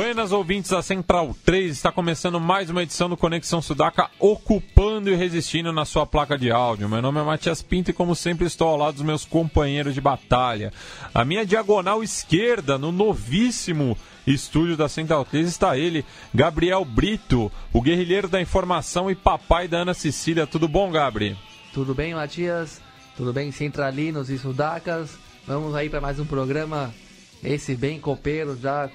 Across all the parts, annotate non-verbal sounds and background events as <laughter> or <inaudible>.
Buenas ouvintes da Central 3, está começando mais uma edição do Conexão Sudaca, ocupando e resistindo na sua placa de áudio. Meu nome é Matias Pinto e, como sempre, estou ao lado dos meus companheiros de batalha. A minha diagonal esquerda, no novíssimo estúdio da Central 3, está ele, Gabriel Brito, o guerrilheiro da informação e papai da Ana Cecília. Tudo bom, Gabri? Tudo bem, Matias? Tudo bem, centralinos e sudacas? Vamos aí para mais um programa, esse bem copeiro, já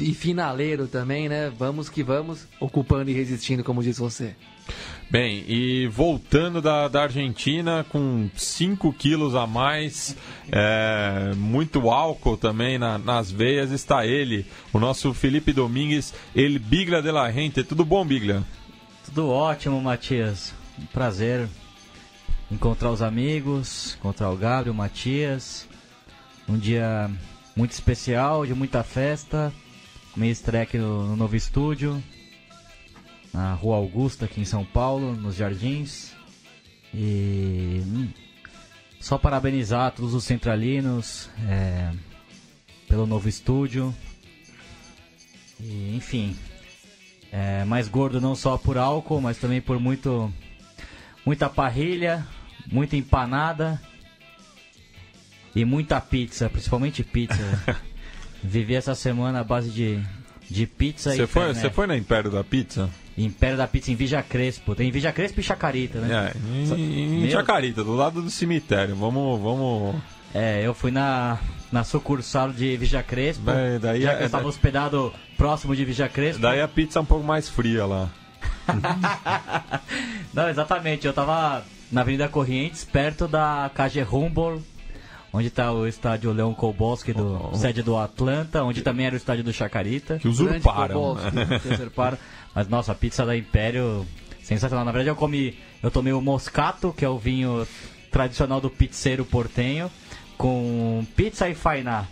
e finaleiro também, né? Vamos que vamos, ocupando e resistindo, como diz você. Bem, e voltando da, da Argentina com 5 quilos a mais, é, muito álcool também na, nas veias, está ele, o nosso Felipe Domingues, ele Bigla de la Gente. Tudo bom, Bigla? Tudo ótimo, Matias. Um prazer encontrar os amigos, encontrar o Gabriel, o Matias. Um dia muito especial, de muita festa minha estreia aqui no, no, novo estúdio, na Rua Augusta, aqui em São Paulo, nos Jardins. E hum, só parabenizar todos os centralinos é, pelo novo estúdio. E, enfim, é, mais gordo não só por álcool, mas também por muito, muita parrilha, muita empanada e muita pizza, principalmente pizza. <laughs> Vivi essa semana à base de, de pizza cê e foi, Você foi na Império da Pizza? Império da Pizza em Vija Crespo. Tem Vija Crespo e Chacarita, né? É, em, em Chacarita, do lado do cemitério. Vamos, vamos... É, eu fui na, na sucursal de Vija Crespo. Daí, daí já que é, eu estava hospedado próximo de Vija Crespo. Daí a pizza é um pouco mais fria lá. <laughs> Não, exatamente. Eu estava na Avenida Corrientes, perto da Cage Humboldt onde está o estádio Leão Kolboski, do, oh, sede do Atlanta, onde também era o estádio do Chacarita. Que usurparam. que usurparam. Mas, nossa, a pizza da Império, sensacional. Na verdade, eu comi, eu tomei o Moscato, que é o vinho tradicional do pizzeiro portenho, com pizza e fainá.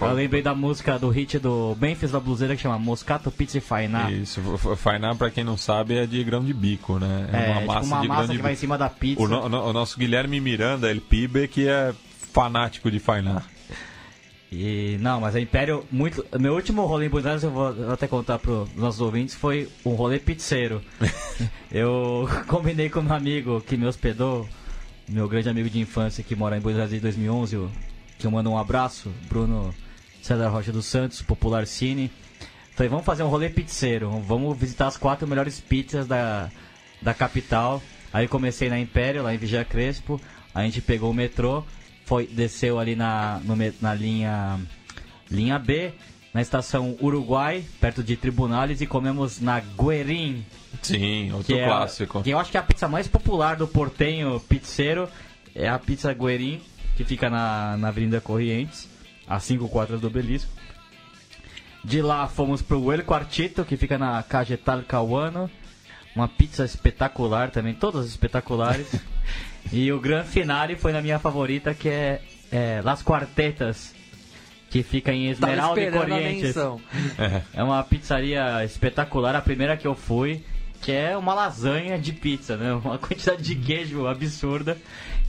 Eu lembrei da música do hit do Memphis da Bluseira que chama Moscato Pizza e Fainá. Isso, Fainá, pra quem não sabe, é de grão de bico, né? É, é uma massa, tipo uma massa que vai em cima da pizza. O, no, o, nosso Guilherme Miranda, El Pibe, que é fanático de Fainá. E não, mas a Império muito. Meu último rolê em Buenos Aires, eu vou até contar para os nossos ouvintes, foi um rolê pizzeiro. <laughs> eu <laughs> combinei com um amigo que me hospedou, meu grande amigo de infância que mora em Buenos Aires desde 2011, que eu mando um abraço, Bruno César Rocha dos Santos, Popular Cine. Falei, vamos fazer um rolê pizzeiro, vamos visitar as quatro melhores pizzas da, da capital. Aí comecei na Império, lá em Vigia Crespo, a gente pegou o metrô foi desceu ali na, no, na linha linha B, na estação Uruguai, perto de Tribunales, e comemos na Guerin. Sim, outro que clássico. É, que eu acho que é a pizza mais popular do portenho pizzeiro é a pizza Guerin, que fica na, na Avenida Corrientes, a 5 quadras do Obelisco. De lá fomos pro El Quartito, que fica na Cajetal Cauano. Uma pizza espetacular também, todas espetaculares. <laughs> E o grande finale foi na minha favorita, que é, é Las Quartetas, que fica em Esmeralda e Corrientes. <laughs> É uma pizzaria espetacular, a primeira que eu fui, que é uma lasanha de pizza, né? Uma quantidade de queijo absurda,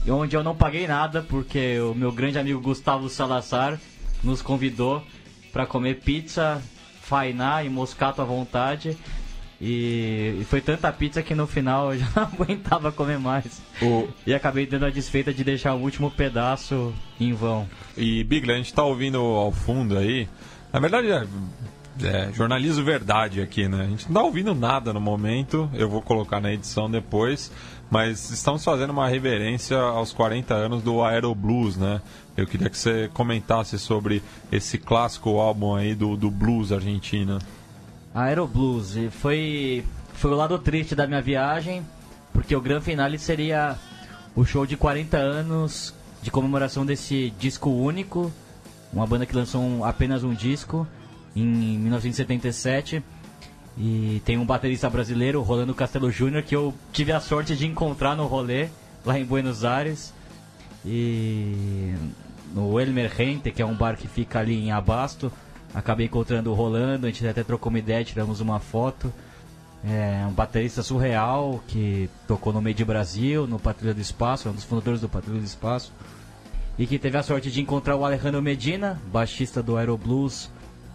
onde eu não paguei nada, porque o meu grande amigo Gustavo Salazar nos convidou para comer pizza, fainá e moscato à vontade. E, e, foi tanta pizza que no final eu já <laughs> não aguentava comer mais. O... E acabei dando a desfeita de deixar o último pedaço em vão. E Bigler, a gente tá ouvindo ao fundo aí. Na verdade, é, é, jornalismo verdade aqui, né? A gente não tá ouvindo nada no momento. Eu vou colocar na edição depois. Mas estamos fazendo uma reverência aos 40 anos do Aero Blues, né? Eu queria que você comentasse sobre esse clássico álbum aí do, do blues argentino. Aeroblues. E foi, foi o lado triste da minha viagem, porque o grande finale seria o show de 40 anos de comemoração desse disco único, uma banda que lançou um, apenas um disco em 1977. E tem um baterista brasileiro, Rolando Castelo Júnior, que eu tive a sorte de encontrar no rolê lá em Buenos Aires. E no Elmer Rente, que é um bar que fica ali em Abasto, acabei encontrando o Rolando, a gente até trocou uma ideia, tiramos uma foto. É um baterista surreal que tocou no meio de Brasil, no Patrulha do Espaço, é um dos fundadores do Patrulha do Espaço. E que teve a sorte de encontrar o Alejandro Medina, baixista do Aeroblues,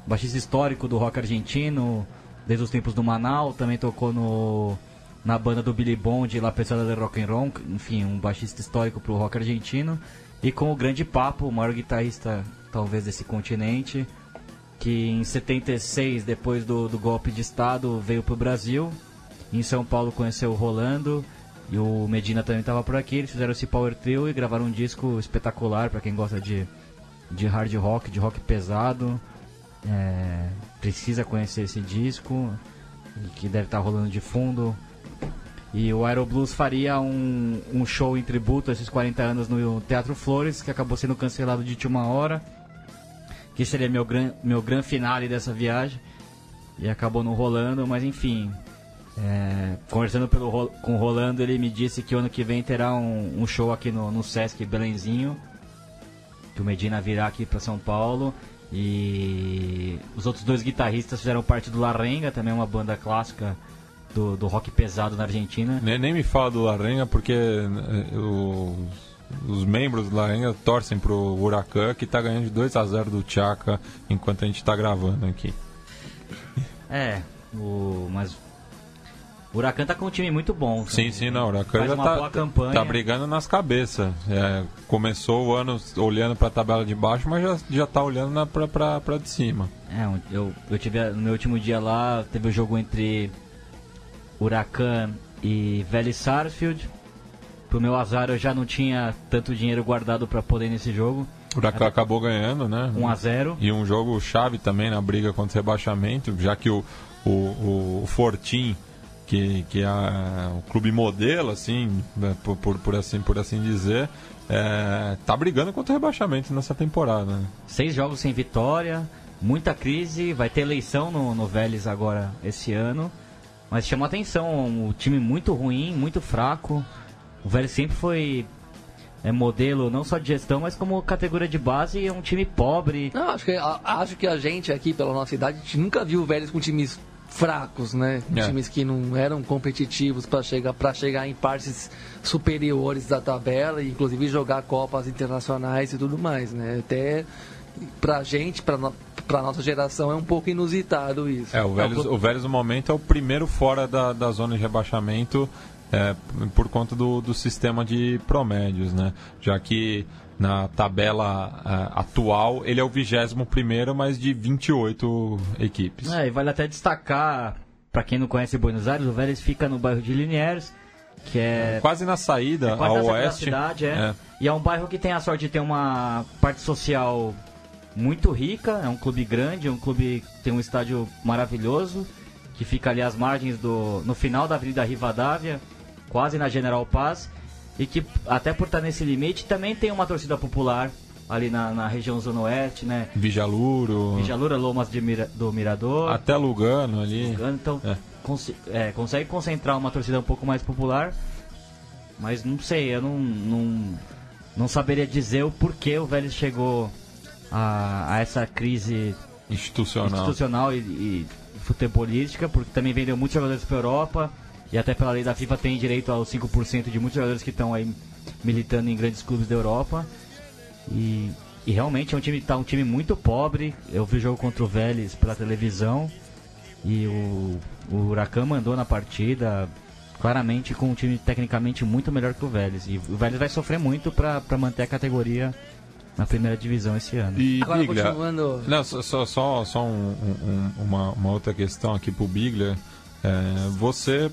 baixista histórico do rock argentino, desde os tempos do Manaus, também tocou no, na banda do Billy Bond, La Pesada de Rock and Roll, enfim, um baixista histórico pro rock argentino. E com o Grande Papo, o maior guitarrista talvez desse continente, que em 76, depois do, do golpe de Estado, veio pro Brasil. Em São Paulo conheceu o Rolando e o Medina também estava por aqui. Eles fizeram esse Power Trio e gravaram um disco espetacular para quem gosta de, de hard rock, de rock pesado. É, precisa conhecer esse disco, que deve estar tá rolando de fundo. E o Aeroblues faria um, um show em tributo a esses 40 anos no Teatro Flores, que acabou sendo cancelado de última hora. Que seria meu gran, meu gran finale dessa viagem. E acabou não rolando, mas enfim. É, conversando pelo, com o Rolando, ele me disse que ano que vem terá um, um show aqui no, no Sesc Belenzinho. Que o Medina virá aqui para São Paulo. E os outros dois guitarristas fizeram parte do Larenga, também uma banda clássica do, do rock pesado na Argentina. Nem, nem me fala do Larenga porque eh, os, os membros do Larenga torcem pro Huracan que está ganhando de 2 a 0 do Chaka enquanto a gente está gravando aqui. É, o, mas o Huracan tá com um time muito bom. Sim, sim, não. O Huracan já tá, tá brigando nas cabeças. É, começou o ano olhando para a tabela de baixo, mas já, já tá olhando para de cima. É, eu, eu tive no meu último dia lá, teve o um jogo entre Huracan e Vélez Sarsfield. Pro meu azar, eu já não tinha tanto dinheiro guardado para poder ir nesse jogo. O Huracan acabou ganhando, né? 1 a 0 E um jogo chave também na briga contra o rebaixamento, já que o, o, o, Fortim que, que é o clube modelo, assim, né, por, por, por, assim, por assim dizer, é, tá brigando contra o rebaixamento nessa temporada. Né? Seis jogos sem vitória, muita crise, vai ter eleição no, no Vélez agora esse ano. Mas chama atenção, o time muito ruim, muito fraco. O Vélez sempre foi é, modelo não só de gestão, mas como categoria de base, é um time pobre. Não, acho que, a, acho que a gente aqui, pela nossa idade, nunca viu o Vélez com times fracos, né? É. Times que não eram competitivos para chegar, chegar em partes superiores da tabela, e inclusive jogar Copas internacionais e tudo mais, né? Até pra gente, pra, no, pra nossa geração, é um pouco inusitado isso. É, o Vélez, o Vélez no momento é o primeiro fora da, da zona de rebaixamento é, por conta do, do sistema de promédios, né? Já que na tabela uh, atual, ele é o 21 primeiro, mas de 28 equipes. É, e vale até destacar, para quem não conhece Buenos Aires, o Vélez fica no bairro de Liniers, que é... Quase na saída, é quase ao oeste. Da cidade, é. é. E é um bairro que tem a sorte de ter uma parte social muito rica, é um clube grande, é um clube que tem um estádio maravilhoso, que fica ali às margens do... no final da Avenida Rivadavia, quase na General Paz, e que até por estar nesse limite também tem uma torcida popular ali na, na região zona oeste, né? Vijaluro. Vijaluro, Lomas Mira, do Mirador. Até Lugano ali. Lugano, então é. Cons é, consegue concentrar uma torcida um pouco mais popular, mas não sei, eu não, não, não saberia dizer o porquê o Vélez chegou a, a essa crise institucional, institucional e, e futebolística, porque também vendeu muitos jogadores para a Europa e até pela lei da FIFA tem direito aos 5% de muitos jogadores que estão aí militando em grandes clubes da Europa. E, e realmente é um time, tá um time muito pobre. Eu vi o jogo contra o Vélez pela televisão e o, o Huracan mandou na partida, claramente com um time tecnicamente muito melhor que o Vélez. E o Vélez vai sofrer muito para manter a categoria na primeira divisão esse ano. E Agora, Biglia, continuando... não, só, só, só um, um, uma, uma outra questão aqui pro Biglia. É, você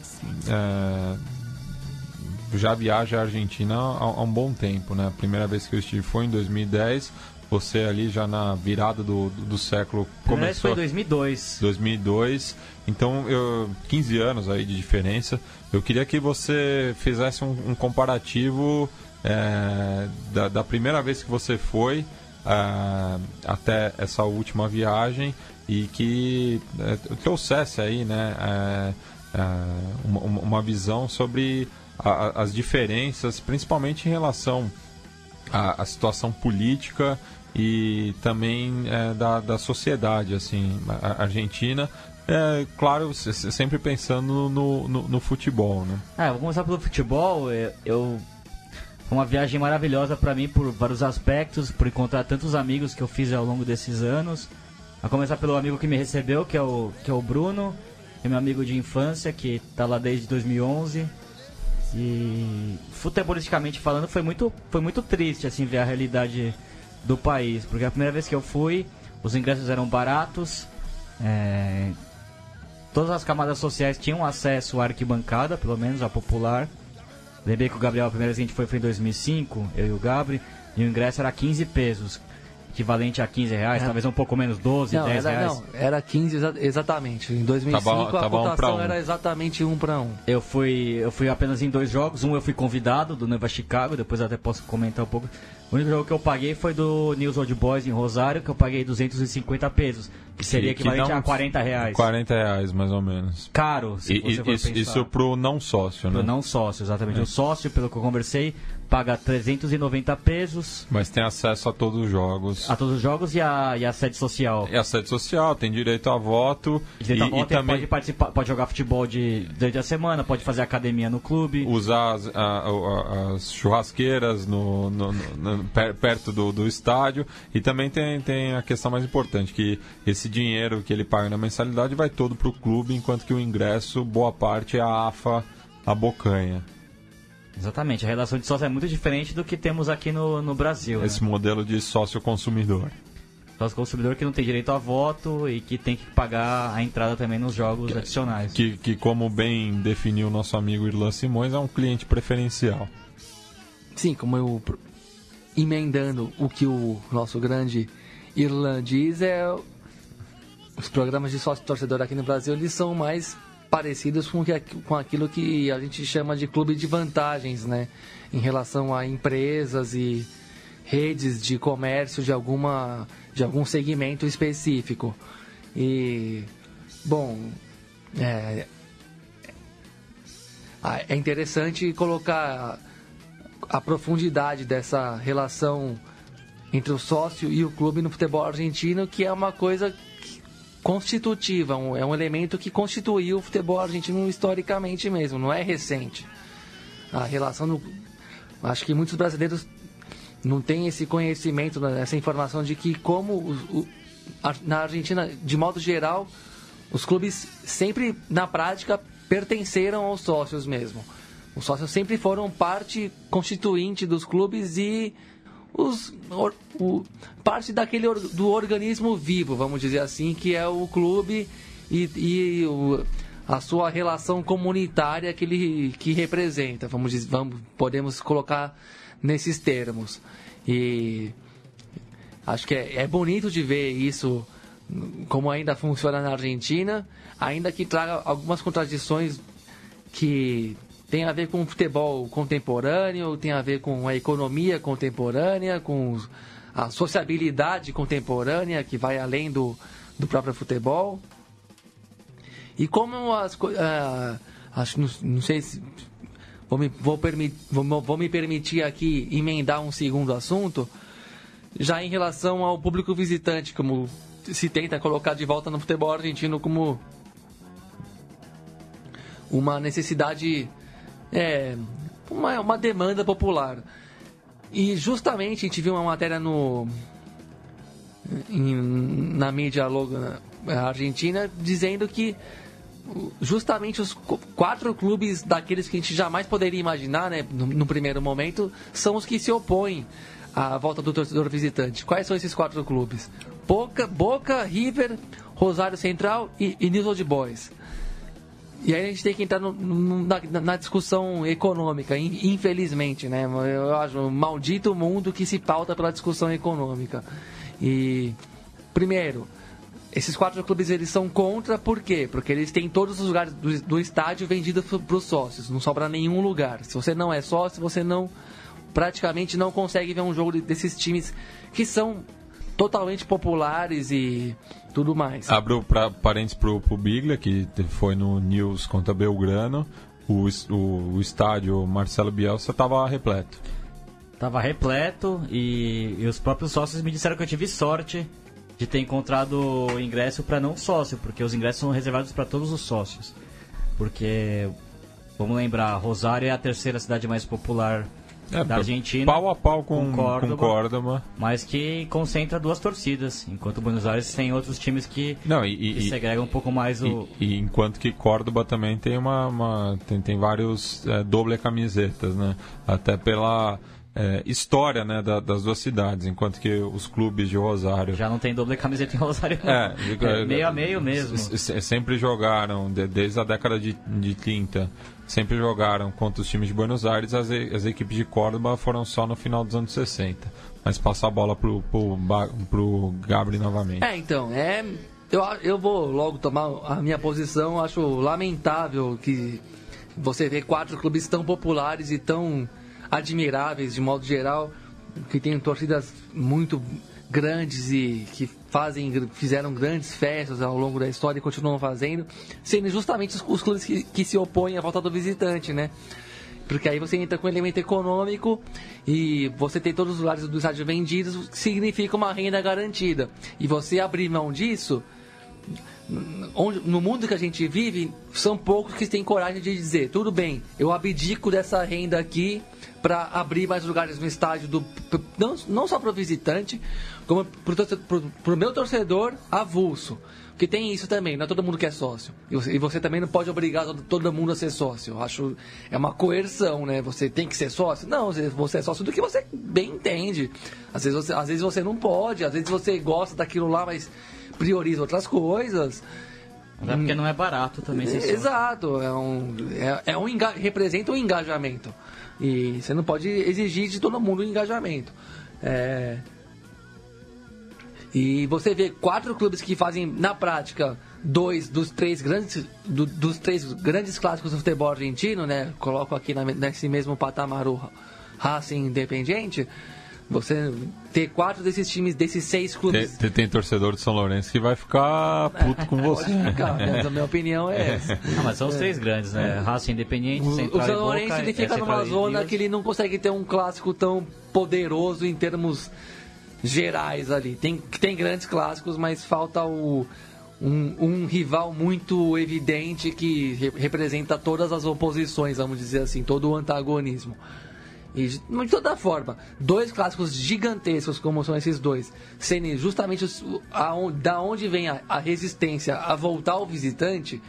é, já viaja à Argentina há, há, um bom tempo, né? A primeira vez que eu estive foi em 2010. Você ali já na virada do, do, do século começou. foi em 2002. 2002. Então, eu, 15 anos aí de diferença. Eu queria que você fizesse um, um comparativo é, da, da, primeira vez que você foi é, até essa última viagem e que é, trouxesse aí, né, é, uma, uma, visão sobre a, as diferenças, principalmente em relação à, à situação política e também da, da sociedade assim argentina é, claro, sempre pensando no, no, no futebol, né? É, vamos começar pelo futebol. Eu, uma viagem maravilhosa para mim por vários aspectos, por encontrar tantos amigos que eu fiz ao longo desses anos. A começar pelo amigo que me recebeu, que é o, que é o Bruno, que é meu amigo de infância, que está lá desde 2011. E futebolisticamente falando, foi muito, foi muito triste assim ver a realidade do país, porque a primeira vez que eu fui, os ingressos eram baratos, é, todas as camadas sociais tinham acesso à arquibancada, pelo menos a popular. Lembrei que o Gabriel, a primeira vez que a gente foi foi em 2005, eu e o Gabri, e o ingresso era 15 pesos equivalente a 15 reais, é. talvez um pouco menos, 12, não, 10 era, reais. Não, era 15 exa exatamente. Em 2005 tá bom, a tá cotação um era exatamente 1 para 1. Eu fui, eu fui apenas em dois jogos, um eu fui convidado do Neva Chicago, depois até posso comentar um pouco. O único jogo que eu paguei foi do News Old Boys em Rosário, que eu paguei 250 pesos, que seria que, equivalente que a 40 reais. 40 reais, mais ou menos. Caro, se e, você for isso, pensar. Isso pro não sócio, né? Pro não sócio, exatamente. É. O sócio, pelo que eu conversei, paga 390 pesos. Mas tem acesso a todos os jogos. A todos os jogos e a, e a sede social. E a sede social, tem direito a voto. Direito e, a voto e também... pode, participar, pode jogar futebol de, durante a semana, pode fazer academia no clube. Usar as, a, a, as churrasqueiras no, no, no, perto do, do estádio. E também tem, tem a questão mais importante, que esse dinheiro que ele paga na mensalidade vai todo para o clube, enquanto que o ingresso, boa parte, é a AFA, a bocanha. Exatamente, a relação de sócio é muito diferente do que temos aqui no, no Brasil. Né? Esse né? modelo de sócio-consumidor. Sócio-consumidor que não tem direito a voto e que tem que pagar a entrada também nos jogos que, adicionais. Que, que, como bem definiu o nosso amigo Irlan Simões, é um cliente preferencial. Sim, como eu emendando o que o nosso grande Irlan diz, é os programas de sócio-torcedor aqui no Brasil eles são mais parecidos com, que, com aquilo que a gente chama de clube de vantagens, né? Em relação a empresas e redes de comércio de alguma de algum segmento específico. E bom, é, é interessante colocar a profundidade dessa relação entre o sócio e o clube no futebol argentino, que é uma coisa constitutiva, um, é um elemento que constituiu o futebol argentino historicamente mesmo, não é recente. A relação do. Acho que muitos brasileiros não têm esse conhecimento, né, essa informação de que, como o, o, a, na Argentina, de modo geral, os clubes sempre, na prática, pertenceram aos sócios mesmo. Os sócios sempre foram parte constituinte dos clubes e os, o, parte daquele or, do organismo vivo, vamos dizer assim, que é o clube e, e o, a sua relação comunitária que ele que representa, vamos dizer, vamos, podemos colocar nesses termos. E acho que é, é bonito de ver isso como ainda funciona na Argentina, ainda que traga algumas contradições que tem a ver com o futebol contemporâneo, tem a ver com a economia contemporânea, com a sociabilidade contemporânea que vai além do, do próprio futebol. E como as uh, acho não, não, sei se vou me, vou, permit, vou, vou me permitir aqui emendar um segundo assunto, já em relação ao público visitante, como se tenta colocar de volta no futebol argentino como uma necessidade é, uma, uma demanda popular. E justamente a gente viu uma matéria no em, na mídia argentina dizendo que justamente os quatro clubes daqueles que a gente jamais poderia imaginar, né, no, no, primeiro momento, são os que se opõem à volta do torcedor visitante. Quais são esses quatro clubes? Boca, Boca River, Rosário Central e, e News Old Boys. E aí a gente tem que entrar no, no, na, na, discussão econômica, infelizmente, né? Eu acho maldito mundo que se pauta pela discussão econômica. E, primeiro, esses quatro clubes eles são contra, por quê? Porque eles têm todos os lugares do, do estádio vendidos para os sócios, não sobra nenhum lugar. Se você não é sócio, você não praticamente não consegue ver um jogo desses times que são totalmente populares e tudo mais. Abro pra, parênteses pro, pro Biglia, que foi no News contra Belgrano. O, o, o estádio Marcelo Bielsa estava repleto. Tava repleto e, e os próprios sócios me disseram que eu tive sorte de ter encontrado ingresso para não sócio, porque os ingressos são reservados para todos os sócios. Porque, vamos lembrar, Rosário é a terceira cidade mais popular É, da Argentina. Pau a pau com, com com Córdoba. Córdoba. Mas que concentra duas torcidas, enquanto Buenos Aires tem outros times que, Não, e, que e, segregam um pouco mais o. e, e enquanto que Córdoba também tem uma, uma- tem, tem vários é, doble camisetas, né? Até pela é, história, né, da- das duas cidades, enquanto que os clubes de Rosário Já não tem doble camiseta em Rosário, não. É, É meio a meio mesmo. sempre jogaram, de- desde a década de, de 30, sempre jogaram contra os times de Buenos Aires, as, as equipes de Córdoba foram só no final dos anos 60. Mas passa a bola pro, pro, pro Gabri novamente. É, então, é. Eu, eu vou logo tomar a minha posição. Acho lamentável que você vê quatro clubes tão populares e tão admiráveis de modo geral, que têm torcidas muito grandes e que fazem, fizeram grandes festas ao longo da história e continuam fazendo, sendo justamente os, os clubes que, que se opõem à volta do visitante, né? Porque aí você entra com elemento econômico e você tem todos os lugares do estádio vendidos, significa uma renda garantida. E você abrir mão disso, onde- no mundo que a gente vive, são poucos que têm coragem de dizer: tudo bem, eu abdico dessa renda aqui para abrir mais lugares no estádio, do, não, não só para o visitante, como para o meu torcedor avulso. Porque tem isso também, não é todo mundo que é sócio. E você, e você também não pode obrigar todo, mundo a ser sócio. Eu acho é uma coerção, né? Você tem que ser sócio? Não, você é sócio do que você bem entende. Às vezes você, às vezes você não pode, às vezes você gosta daquilo lá, mas prioriza outras coisas. Até porque não é barato também sócio. Exato, é um, é, é um enga- representa um engajamento. E você não pode exigir de todo mundo um engajamento. É, e você vê quatro clubes que fazem, na prática, dois dos três grandes, do- dos três grandes clássicos do futebol argentino, né? Coloco aqui na- nesse mesmo patamar o Racing Independiente. Você ter quatro desses times, desses seis Tem, clubes. tem- tem torcedor de São Lourenço que vai ficar puto com você. Pode ficar, né? A minha opinião <laughs> é essa. Ah, mas são os três grandes, né? Racing Independente, O, Central o São Boca, Lourenço ele é fica Central numa zona que ele não consegue ter um clássico tão poderoso em termos gerais ali. Tem, tem grandes clássicos, mas falta o, um, um rival muito evidente que re- representa todas as oposições, vamos dizer assim, todo o antagonismo. E de toda forma, dois clássicos gigantescos como são esses dois, sendo justamente os, aon- da onde vem a, a resistência a voltar ao visitante,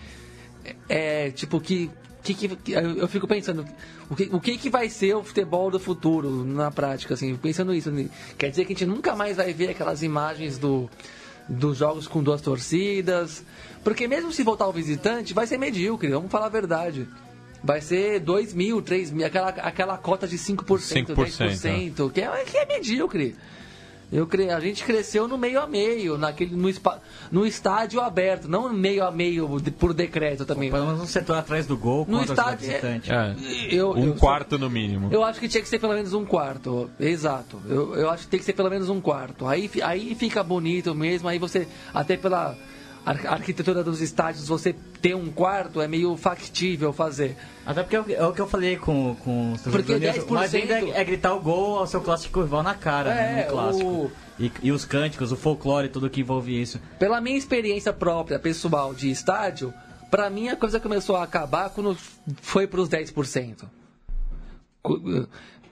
é tipo que, que, que- eu fico pensando o que, o que que vai ser o futebol do futuro na prática assim pensando isso né? quer dizer que a gente nunca mais vai ver aquelas imagens do dos jogos com duas torcidas porque mesmo se voltar o visitante vai ser medíocre vamos falar a verdade vai ser 2 mil, 3 mil, aquela, aquela cota de 5%, 5%, 10%, que é, que é medíocre. Eu cre... A gente cresceu no meio a meio, naquele, no, espa... no estádio aberto, não meio a meio de- por decreto também. Pelo menos um setor atrás do gol No estádio, é- visitante. É, Eu- um eu- quarto no mínimo. Eu acho que tinha que ser pelo menos um quarto. Exato. Eu, eu acho que tem que ser pelo menos um quarto. Aí, aí fica bonito mesmo. Aí você, até pela ar- arquitetura dos estádios, você ter um quarto é meio factível fazer. Até porque é o que- é o eu falei com, com os Porque 10% Mas ainda é, é gritar o gol ao seu clássico rival na cara, né, É, no clássico. o- E, e os cânticos, o folclore, tudo que envolve isso. Pela minha experiência própria, pessoal, de estádio, pra mim a coisa começou a acabar quando foi pros 10%.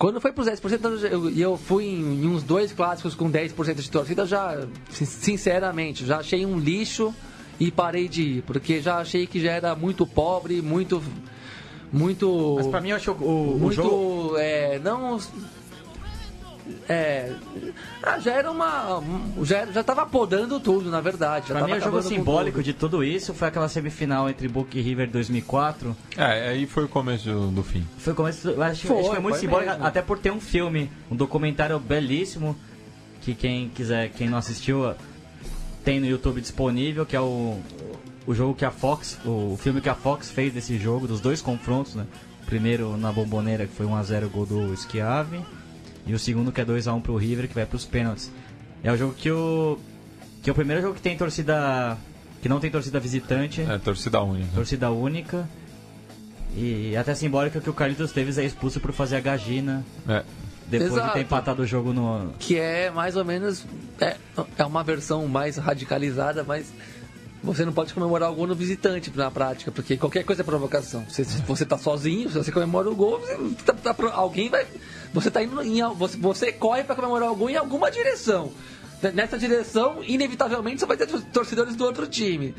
Quando foi pros 10%, eu- e eu fui em, em uns dois clássicos com 10% de torcida, eu já, sin- sinceramente, já achei um lixo e parei de ir, porque já achei que já era muito pobre, muito. Muito. Mas pra mim eu acho o, o muito. jogo... É, não. É. ah, já era uma. Já, já tava podando tudo, na verdade. Já Pra mim o jogo simbólico de tudo isso foi aquela semifinal entre Boca e River 2004. É, aí foi o começo do, do fim. Foi, como, acho, eu acho que Foi, foi muito foi simbólico, mesmo. até por ter um filme, um documentário belíssimo, que quem quiser, quem não assistiu, tem no YouTube disponível, que é o, o jogo que a Fox, o filme que a Fox fez desse jogo, dos dois confrontos, né? Primeiro na Bomboneira, que foi 1x0 gol do Schiave, E o segundo que é 2x1 pro River, que vai pros pênaltis. É o jogo que o. Que é o primeiro jogo que tem torcida. Que não tem torcida visitante. É, torcida única. Torcida única. E até simbólica que o Carlitos Teves é expulso por fazer a gagina. É. Depois de Exato. ter empatado o jogo no. Que é mais ou menos. É, é uma versão mais radicalizada, mas você não pode comemorar o gol no visitante na prática, porque qualquer coisa é provocação. Você, se você tá sozinho, se você comemora o gol, você tá- tá alguém vai. Você tá indo em. Você, você corre para comemorar gol em alguma direção. Nessa direção, inevitavelmente, você vai ter tor- torcedores do outro time.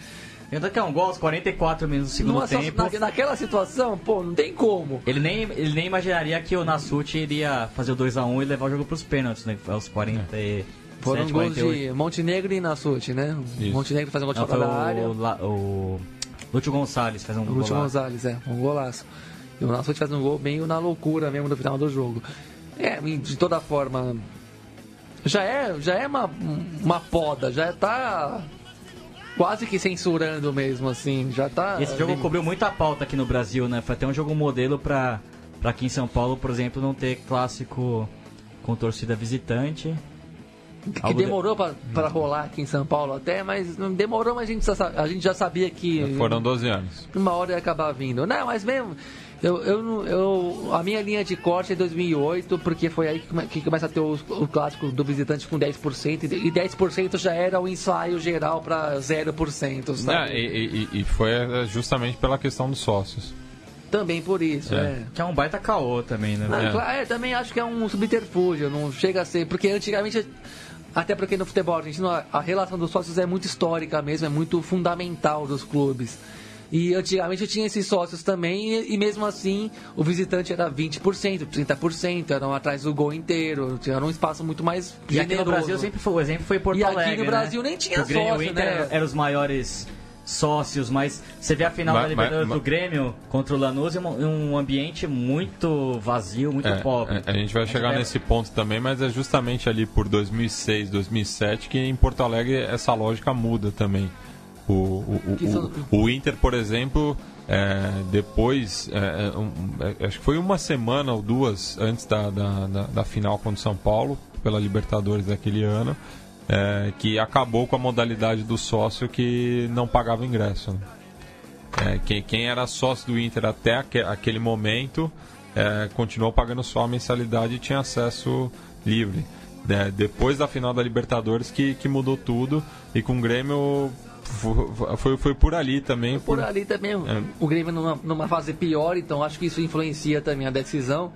Ainda que é um gol aos 44 minutos do segundo Numa tempo. na- naquela situação, pô, não tem como. Ele nem, ele nem imaginaria que o Nassuti iria fazer o 2x1 e levar o jogo pros pênaltis, né? Aos 47, Foram gols 48. de Montenegro e Nassuti, né? Isso. Montenegro faz um gol de fora da área. o, o Lúcio Gonçalves faz um gol. Lúcio lá. Gonzalez, é, um golaço. E o Nassuti faz um gol meio na loucura mesmo no final do jogo. É, de toda forma, já é, já é uma, uma poda, já tá quase que censurando mesmo, assim, já tá... Esse jogo cobriu muita pauta aqui no Brasil, né? Foi até um jogo modelo pra, pra aqui em São Paulo, por exemplo, não ter clássico com torcida visitante. que algo de- demorou pra, pra rolar aqui em São Paulo até, mas não demorou, mas a gente, já a gente já sabia que... Foram 12 anos. uma hora ia acabar vindo. Não, mas mesmo. Eu, eu, não- eu, a minha linha de corte é 2008, porque foi aí que, come- que começa a ter o, o clássico do visitante com 10%, e 10% já era o ensaio geral para 0%, sabe? É, e, e- e foi é, justamente pela questão dos sócios. Também por isso, É. é. Que é um baita caô também, né? Não, É. claro, é, também acho que é um subterfúgio, não chega a ser. Porque antigamente, até porque no futebol argentino, a, a relação dos sócios é muito histórica mesmo, é muito fundamental dos clubes. E antigamente tinha esses sócios também, e, e mesmo assim o visitante era 20%, 30%, eram atrás do gol inteiro, era um espaço muito mais E aqui no generoso. Brasil sempre foi, o exemplo foi Porto E aqui Alegre, no né? Brasil nem tinha o Grêmio e o sócio, Inter né? eram, os maiores sócios, mas você vê a final Mas- da Libertadores mas- do Grêmio contra o Lanús em um, um ambiente muito vazio, muito É, pobre. é, a gente vai chegar é- nesse ponto também, mas é justamente ali por 2006, 2007 que em Porto Alegre essa lógica muda também. O, o, o- o- Inter, por exemplo, é, depois, é, é, um- é, acho que foi uma semana ou duas antes da, da, da- da final contra o São Paulo, pela Libertadores daquele ano, é, que acabou com a modalidade do sócio que não pagava ingresso. né? É, quem, quem era sócio do Inter até aque- aquele momento é, continuou pagando só a mensalidade e tinha acesso livre. É, depois da final da Libertadores que, que mudou tudo e com o Grêmio foi, foi por ali também. Por ali também, É. o Grêmio numa, numa fase pior, então acho que isso influencia também a decisão.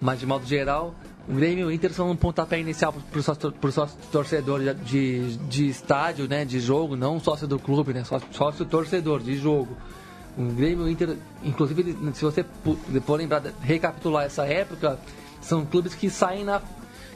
Mas de modo geral, o Grêmio e o Inter são um pontapé inicial para o sócio, pro sócio torcedor de, de, estádio, né, de jogo, não sócio do clube, né, sócio, sócio torcedor de jogo. O Grêmio e o Inter, inclusive, se você for lembrar, recapitular essa época, são clubes que saem na.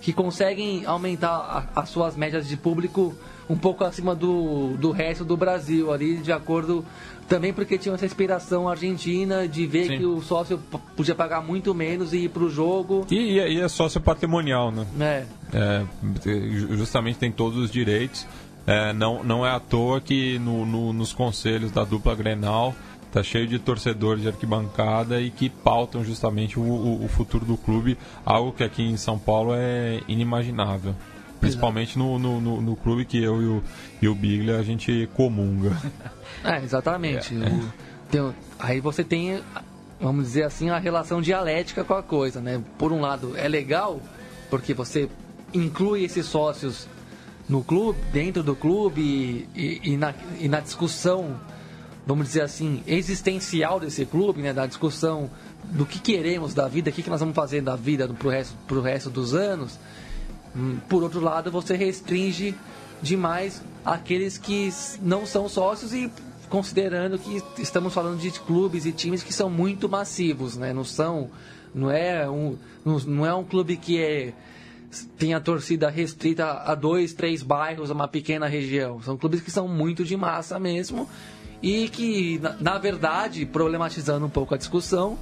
que conseguem aumentar a- as suas médias de público um pouco acima do, do resto do Brasil, ali, de acordo. Também porque tinham essa inspiração argentina de ver Sim. que o sócio podia pagar muito menos e ir pro jogo. E, e é sócio patrimonial, né? É, ju- justamente tem todos os direitos. É, não, não é à toa que no- no- nos conselhos da dupla Grenal tá cheio de torcedores de arquibancada e que pautam justamente o, o- o futuro do clube, algo que aqui em São Paulo é inimaginável. Principalmente no, no, no- no clube que eu e o, e o Biglia a gente comunga. <laughs> É, exatamente. O- tem- aí você tem, vamos dizer assim, a relação dialética com a coisa, né? Por um lado, é legal, porque você inclui esses sócios no clube, dentro do clube e, e- e na, e na discussão, vamos dizer assim, existencial desse clube, né? Da discussão do que queremos da vida, o que, que nós vamos fazer da vida pro resto, pro resto dos anos. Por outro lado, você restringe demais aqueles que não são sócios e considerando que estamos falando de clubes e times que são muito massivos, né? Não são, não é um, não é um clube que é tem a torcida restrita a dois, três bairros, a uma pequena região. São clubes que são muito de massa mesmo e que, na, na verdade, problematizando um pouco a discussão,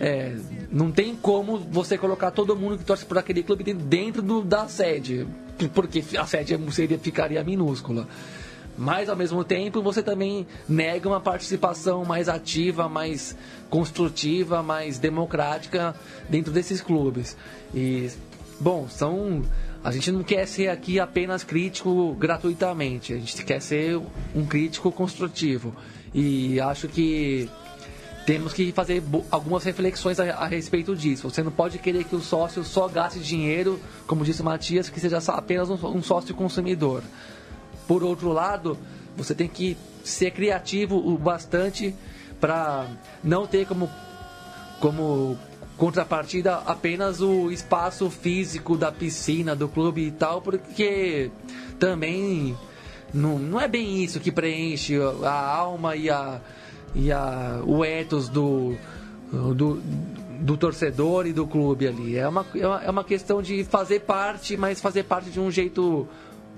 é, não tem como você colocar todo mundo que torce por aquele clube dentro do- da sede, porque a sede seria, ficaria minúscula. Mas ao mesmo tempo você também nega uma participação mais ativa, mais construtiva, mais democrática dentro desses clubes. E Bom, são. A gente não quer ser aqui apenas crítico gratuitamente. A gente quer ser um crítico construtivo. E acho que temos que fazer algumas reflexões a, a, respeito disso. Você não pode querer que o sócio só gaste dinheiro, como disse o Matias, que seja apenas um, um sócio consumidor. Por outro lado, você tem que ser criativo o bastante para não ter como, como contrapartida apenas o espaço físico da piscina, do clube e tal, porque também não, não é bem isso que preenche a alma e, a, e a, o ethos do, do, do torcedor e do clube ali. É uma, é uma questão de fazer parte, mas fazer parte de um jeito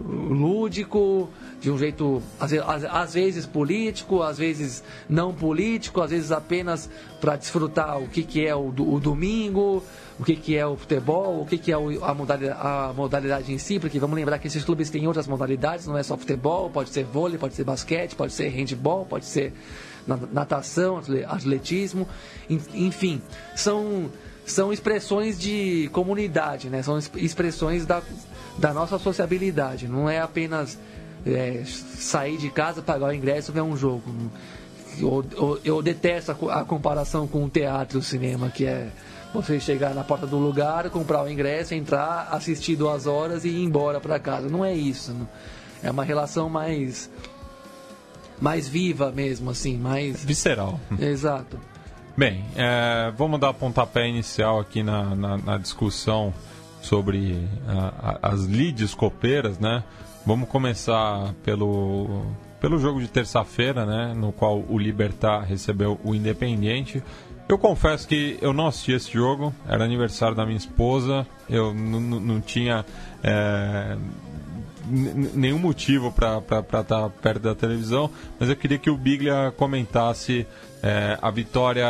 lúdico, de um jeito às, às, vezes político, às vezes não político, às vezes apenas para desfrutar o que, que é o, o, domingo, o que, que é o futebol, o que, que é a, modalidade, a modalidade em si, porque vamos lembrar que esses clubes têm outras modalidades, não é só futebol, pode ser vôlei, pode ser basquete, pode ser handball, pode ser natação, atletismo, enfim, são são expressões de comunidade, né? São expressões da, da nossa sociabilidade. Não é apenas é, sair de casa, pagar o ingresso ver um jogo. Eu, eu, eu detesto a, a, comparação com o teatro e o cinema, que é você chegar na porta do lugar, comprar o ingresso, entrar, assistir duas horas e ir embora para casa. Não é isso. Não. É uma relação mais mais viva mesmo, assim, mais visceral. Exato. Bem, é, vamos dar pontapé inicial aqui na, na, na discussão sobre a, a, as leads copeiras, né? Vamos começar pelo, pelo jogo de terça-feira, né? No qual o Libertar recebeu o Independiente. Eu confesso que eu não assisti esse jogo, era aniversário da minha esposa, eu não tinha é, nenhum motivo para estar tá perto da televisão, mas eu queria que o Biglia comentasse é, a vitória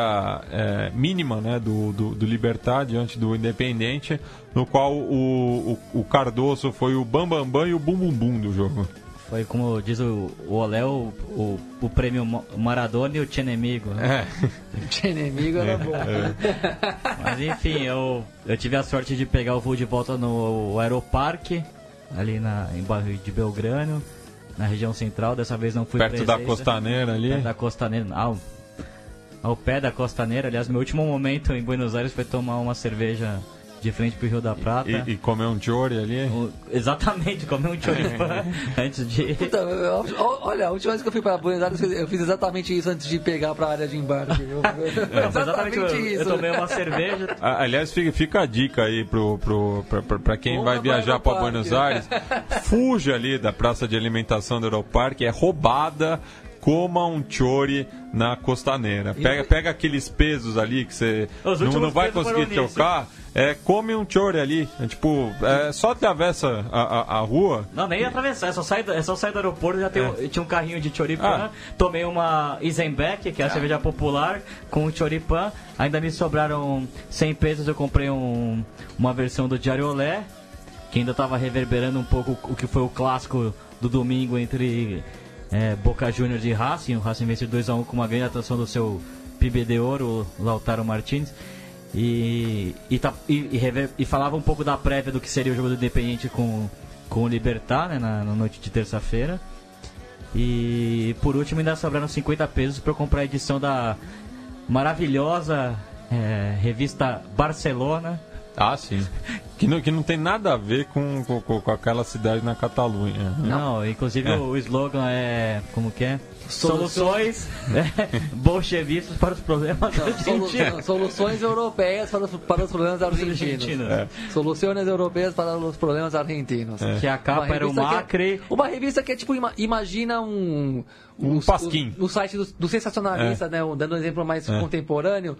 é, mínima né, do, do, do, Libertar diante do Independente, no qual o, o, o Cardoso foi o bambambam bam, bam e o bum bum bum do jogo. Foi como diz o, o Olé, o, o, o, prêmio Maradona e o Tchenemigo. Né? É. <laughs> o Tchenemigo era bom. É. Mas enfim, eu, eu tive a sorte de pegar o voo de volta no Aeroparque, ali na, em bairro de Belgrano, na região central. Dessa vez não fui Perto presença, da Costaneira ali? Perto da Costaneira. Ah, ao pé da Costaneira. Aliás, meu último momento em Buenos Aires foi tomar uma cerveja de frente pro Rio da Prata. E, e comer um chori ali? O, exatamente, comer um choripan <laughs> antes de... Puta, eu, olha, a última vez que eu fui para Buenos Aires, eu fiz exatamente isso antes de pegar para a área de embarque. Eu, <laughs> é. exatamente, eu, isso. Eu tomei uma cerveja. <laughs> Aliás, fica, fica a dica aí pro, pro, para quem vai viajar para Buenos Aires. Fuja ali da praça de alimentação do Aeroparque, é roubada coma um chori na costaneira. Pega, pega aqueles pesos ali que você não, não vai conseguir trocar. É, come um chore ali. É, tipo, é, só atravessa a, a, a, rua. Não, nem atravessar, é só sair, é só sair do aeroporto. Já tem, é. tinha um carrinho de choripan. Ah. Tomei uma Isenbeck, que é a ah. cerveja popular, com um choripan. Ainda me sobraram 100 pesos. Eu comprei um, uma versão do Diário Olé, que ainda estava reverberando um pouco o que foi o clássico do domingo entre é, Boca Juniors e Racing. O Racing venceu 2x1 com uma grande atuação do seu PB de ouro, Lautaro Martins. E, e, tá, e, e, e, falava um pouco da prévia do que seria o jogo do Independiente com, com o Libertar né, na, na noite de terça-feira. E por último ainda sobraram 50 pesos para comprar a edição da maravilhosa é, revista Barcelona. Ah, sim. Que não, que não tem nada a ver com, com, com aquela cidade na Catalunha. Não, inclusive é. o, o slogan é. Como que é? Soluções <laughs> bolchevistas para os problemas não, argentinos. soluções europeias para os, para os problemas argentinos. É. Soluções europeias para os problemas argentinos. É. Que a capa era o Macri. É, uma revista que é tipo, imagina um. Um, um pasquim. O, o, site do, do sensacionalista, né? Dando um exemplo mais contemporâneo.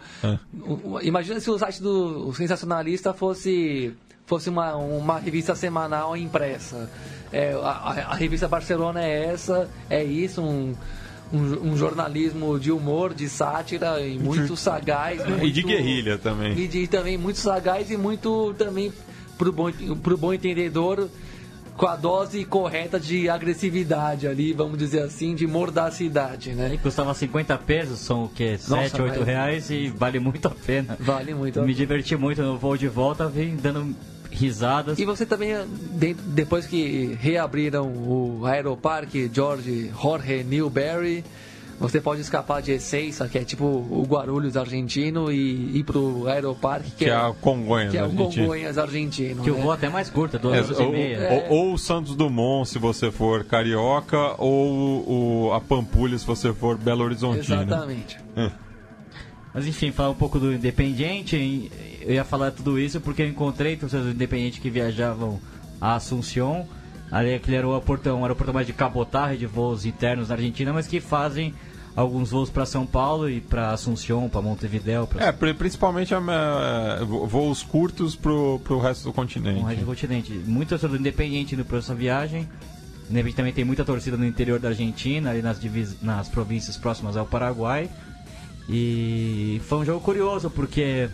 imagina se o site do sensacionalista fosse fosse uma, uma revista semanal impressa. É, a, a, revista Barcelona é essa, é isso, um, um, um, jornalismo de humor, de sátira e muito sagaz. Muito, <laughs> e de guerrilha também. E de, também muito sagaz e muito também pro bom, pro bom entendedor com a dose correta de agressividade ali, vamos dizer assim, de mordacidade, né? E custava 50 pesos, são o quê? 7, 8 reais e vale muito a pena. Vale muito. Me diverti muito no voo de volta, vim dando risadas. E você também, depois que reabriram o Aeroparque George Jorge Newberry, você pode escapar de Ezeiza, que é tipo o Guarulhos argentino, e ir pro Aeroparque, que, Que é a Congonhas que é o. Congonhas argentino. Que o né? voo até é mais curto, é duas É, horas e ou, meia. ou- ou o Santos Dumont, se você for carioca, ou o, a Pampulha, se você for Belo Horizontino. Exatamente. Mas enfim, falar um pouco do Independiente. Eu ia falar tudo isso porque eu encontrei torcedores do Independiente que viajavam a Assunção. Ali aquele era o aeroporto, um aeroporto mais de cabotagem, de voos internos na Argentina, mas que fazem alguns voos para São Paulo e para Assunção, para Montevideo, para É, pri- principalmente é, voos curtos pro, pro resto do continente. o resto do continente. Do Independiente indo para essa viagem. O Independiente também tem muita torcida no interior da Argentina, ali nas, divis- nas províncias próximas ao Paraguai. E foi um jogo curioso, porque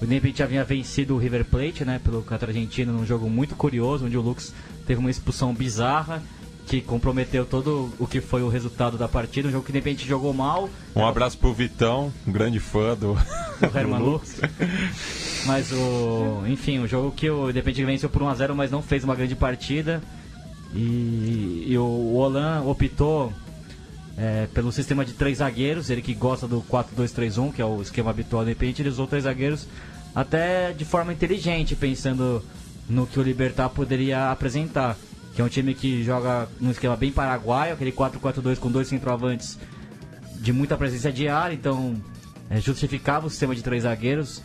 o Independiente já havia vencido o River Plate, né, pelo Campeonato Argentino, num jogo muito curioso, onde o Lux teve uma expulsão bizarra, que comprometeu todo o que foi o resultado da partida. Um jogo que o Independiente jogou mal, Um abraço pro Vitão, um grande fã do, o Herman Lux. Mas o. Enfim, o jogo que o Independente venceu por 1x0, mas não fez uma grande partida. E, e o, o Olan optou é, pelo sistema de três zagueiros, ele que gosta do 4-2-3-1, que é o esquema habitual do Independente, ele usou três zagueiros até de forma inteligente, pensando no que o Libertar poderia apresentar. Que é um time que joga num esquema bem paraguaio, aquele 4-4-2 com dois centroavantes de muita presença de área, então é, justificava o sistema de três zagueiros.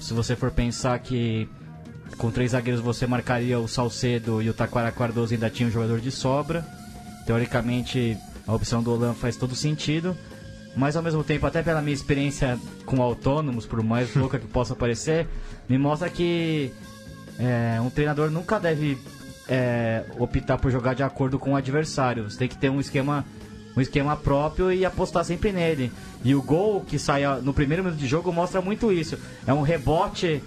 Se você for pensar que com três zagueiros você marcaria o Salcedo e o Taquara Cardoso ainda tinha um jogador de sobra. Teoricamente, a opção do Olan faz todo sentido. Mas ao mesmo tempo, até pela minha experiência com autônomos, por mais louca que possa parecer, me mostra que é, um treinador nunca deve é, optar por jogar de acordo com o adversário. Você tem que ter um esquema, um esquema próprio e apostar sempre nele. E o gol que sai no primeiro minuto de jogo mostra muito isso. É um rebote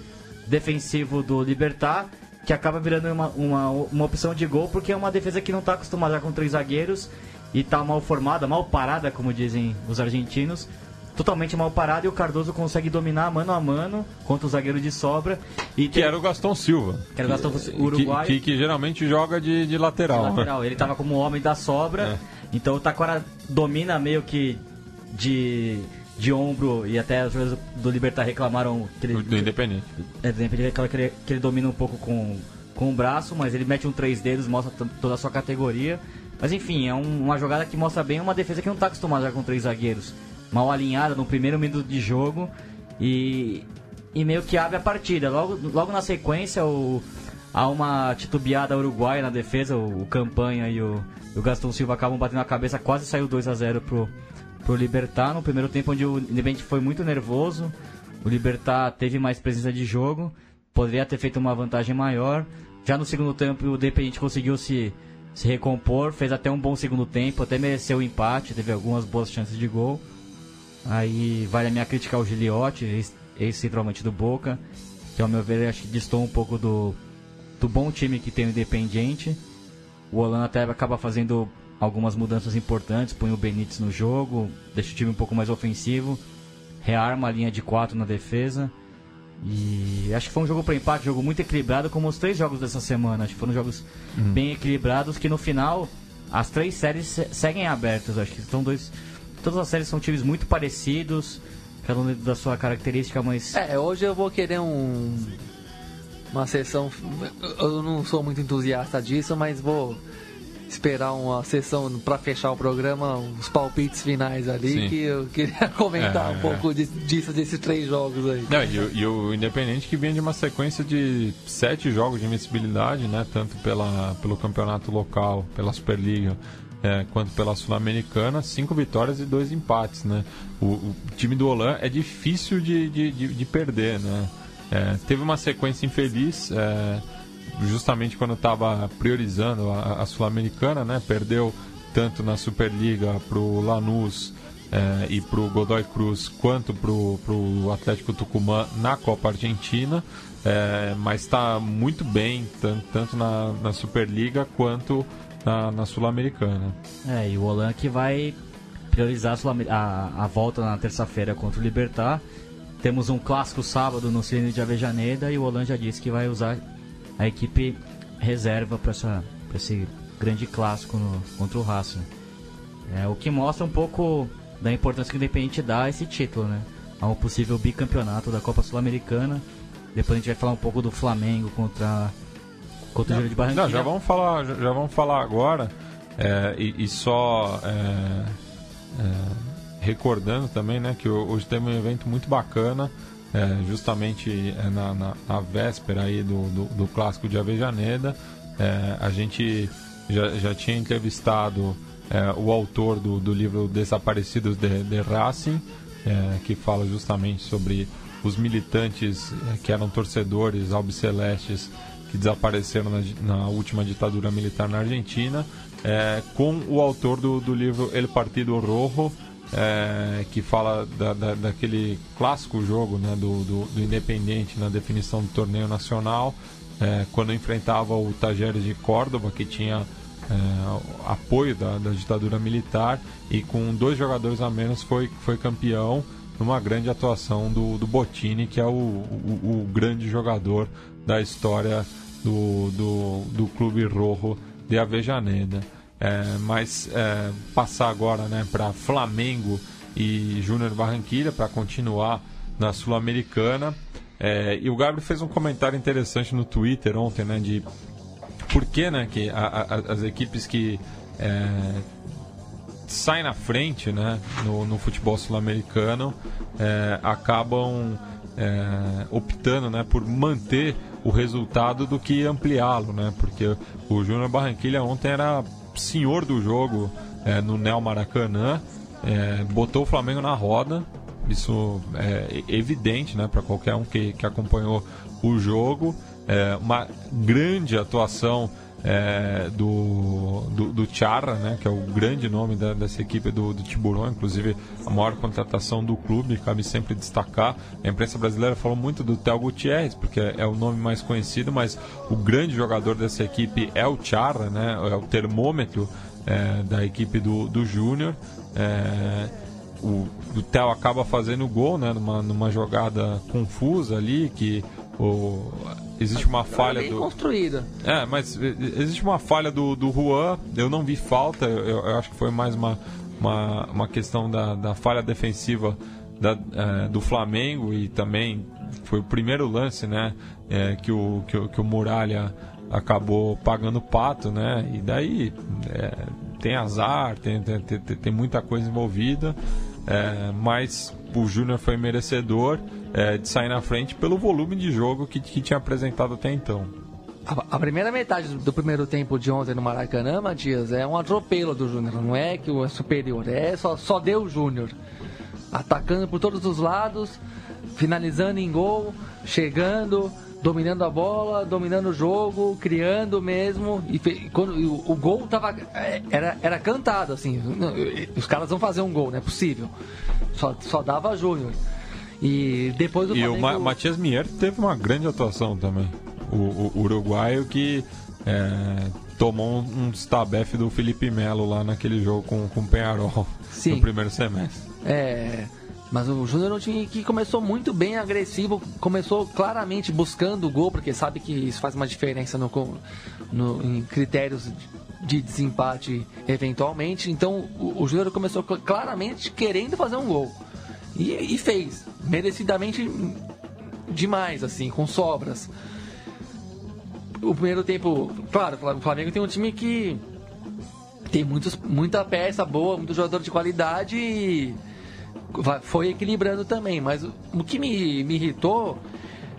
defensivo do Libertar que acaba virando uma, uma, uma opção de gol porque é uma defesa que não está acostumada com três zagueiros e tá mal formada, mal parada, como dizem os argentinos. Totalmente mal parada e o Cardoso consegue dominar mano a mano contra o zagueiro de sobra. E Que era o Gaston Silva. Que era o Que- Uruguai. Que, que geralmente joga de, de lateral. lateral. Ele tava como homem da sobra. É. Então o Taquara domina meio que de, de ombro e até os jogadores do Libertar reclamaram que ele, Do Independente. é, de repente ele reclama que ele, que ele domina um pouco com, com o braço, mas ele mete um três dedos, mostra toda a sua categoria. Mas enfim, é um- uma jogada que mostra bem uma defesa que não está acostumada com três zagueiros. Mal alinhada no primeiro minuto de jogo e, e meio que abre a partida. Logo, logo na sequência, o, há uma titubeada uruguaia na defesa, o, o Campanha e o, o Gaston Silva acabam batendo a cabeça, quase saiu 2 a 0 pro, pro Libertar. No primeiro tempo, onde o Independente foi muito nervoso, o Libertar teve mais presença de jogo, poderia ter feito uma vantagem maior. Já no segundo tempo, o Independente conseguiu se, se recompor, fez até um bom segundo tempo, até mereceu o empate, teve algumas boas chances de gol. Aí vale a minha crítica ao Giliotti, ex- ex-centralmente do Boca, que ao meu ver acho que distou um pouco do, do bom time que tem o Independiente. O Holanda até acaba fazendo algumas mudanças importantes, põe o Benítez no jogo, deixa o time um pouco mais ofensivo, rearma a linha de quatro na defesa. E acho que foi um jogo para empate, jogo muito equilibrado, como os três jogos dessa semana. Acho que foram jogos bem equilibrados, que no final as três séries se- seguem abertas. Acho que são dois. Todas as séries são times muito parecidos, cada um dentro da sua característica, mas. É, hoje eu vou querer um. Uma sessão. Eu não sou muito entusiasta disso, mas vou esperar uma sessão para fechar o programa, os palpites finais ali, Sim. que eu queria <laughs> comentar É, um é. pouco de- disso, desses três jogos aí. Não, e, o- e o Independente que vinha de uma sequência de sete jogos de invencibilidade, né? Tanto pela, pelo campeonato local, pela Superliga, é, quanto pela Sul-Americana, cinco vitórias e dois empates, né? O, o time do Olan é difícil de, de, de, de perder, né? É, teve uma sequência infeliz, é, justamente quando estava priorizando a, a Sul-Americana, né? Perdeu tanto na Superliga pro Lanús é, e pro Godoy Cruz quanto pro, pro Atlético Tucumã na Copa Argentina, é, mas está muito bem tan- tanto na, na Superliga quanto na, na Sul-Americana. É, e o Olan que vai priorizar a, a, a volta na terça-feira contra o Libertar. Temos um clássico sábado no Cilindro de Avejaneda e o Olan já disse que vai usar a equipe reserva para esse grande clássico no, contra o Racing. É, o que mostra um pouco da importância que o Independente dá a esse título, né? A um possível bicampeonato da Copa Sul-Americana. Depois a gente vai falar um pouco do Flamengo contra, contra o Júlio de Barranquilla. Não, já vamos falar, já, já vamos falar agora. É, e, e, só é, é, recordando também né, que hoje teve um evento muito bacana, é, justamente é, na, na, na, véspera aí do, do, do clássico de Avejaneda. É, a gente já, já tinha entrevistado o autor do, do livro Desaparecidos de, de Racing, que fala justamente sobre os militantes que eram torcedores albicelestes que desapareceram na, na última ditadura militar na Argentina é, com o autor do, do livro El Partido Rojo, é, que fala da, da, daquele clássico jogo né, do, do, do, Independente na definição do torneio nacional, é, quando enfrentava o Tajeres de Córdoba, que tinha é, apoio da, da, ditadura militar, e com dois jogadores a menos foi, foi campeão numa grande atuação do, do Bottini, que é o, o, o grande jogador da história do, do, do Clube Rojo de Avejaneda. É, mas é, passar agora né, para Flamengo e Júnior Barranquilla para continuar na Sul-Americana. É, e o Gabriel fez um comentário interessante no Twitter ontem, né, de por que, né, que a, a, as equipes que é, saem na frente, né, no, no futebol sul-americano, é, acabam é, optando, né, por manter o resultado do que ampliá-lo, né? Porque o Júnior Barranquilha ontem era senhor do jogo é, no Neo Maracanã, é, botou o Flamengo na roda, isso é evidente, né, para qualquer um que, que acompanhou o jogo. É, uma grande atuação é, do, do, do Charra, né, que é o grande nome da, dessa equipe do, do Tiburão, inclusive a maior contratação do clube, cabe sempre destacar. A imprensa brasileira falou muito do Theo Gutierrez, porque é o nome mais conhecido, mas o grande jogador dessa equipe é o Charra, né, é o termômetro é, da equipe do, do Júnior. É, o, o Theo acaba fazendo gol né, numa, numa jogada confusa ali, que o, existe uma falha bem do. construída. É, mas existe uma falha do, do Juan, eu não vi falta, eu, eu acho que foi mais uma, uma, uma questão da, da falha defensiva da, é, do Flamengo e também foi o primeiro lance, né? É, que, o, que, o, que o Muralha acabou pagando o pato, né? E daí é, tem azar, tem, tem, tem, tem muita coisa envolvida, é, mas o Júnior foi merecedor é, de sair na frente pelo volume de jogo que, que tinha apresentado até então. A, a, primeira metade do primeiro tempo de ontem no Maracanã, Matias, é um atropelo do Júnior. Não é que o é superior, é só, só deu o Júnior. Atacando por todos os lados, finalizando em gol, chegando, dominando a bola, dominando o jogo, criando mesmo. E fe, quando o, o, gol tava, é, era, era cantado, assim. Os caras vão fazer um gol, não é possível. Só, só dava Júnior. E depois o E Flamengo... o Ma Matias Mier teve uma grande atuação também. O, o, o uruguaio que é, tomou um, um stabef do Felipe Melo lá naquele jogo com, com o Penharol Sim. no primeiro semestre. É. Mas o Júnior é um time que começou muito bem agressivo, começou claramente buscando o gol, porque sabe que isso faz uma diferença no, no em critérios de desempate eventualmente. Então o, o Júnior começou claramente querendo fazer um gol. E, e fez, merecidamente demais, assim, com sobras. O primeiro tempo, claro, o Flamengo tem um time que tem muitos, muita peça boa, muito jogador de qualidade e foi equilibrando também. Mas o que me, me irritou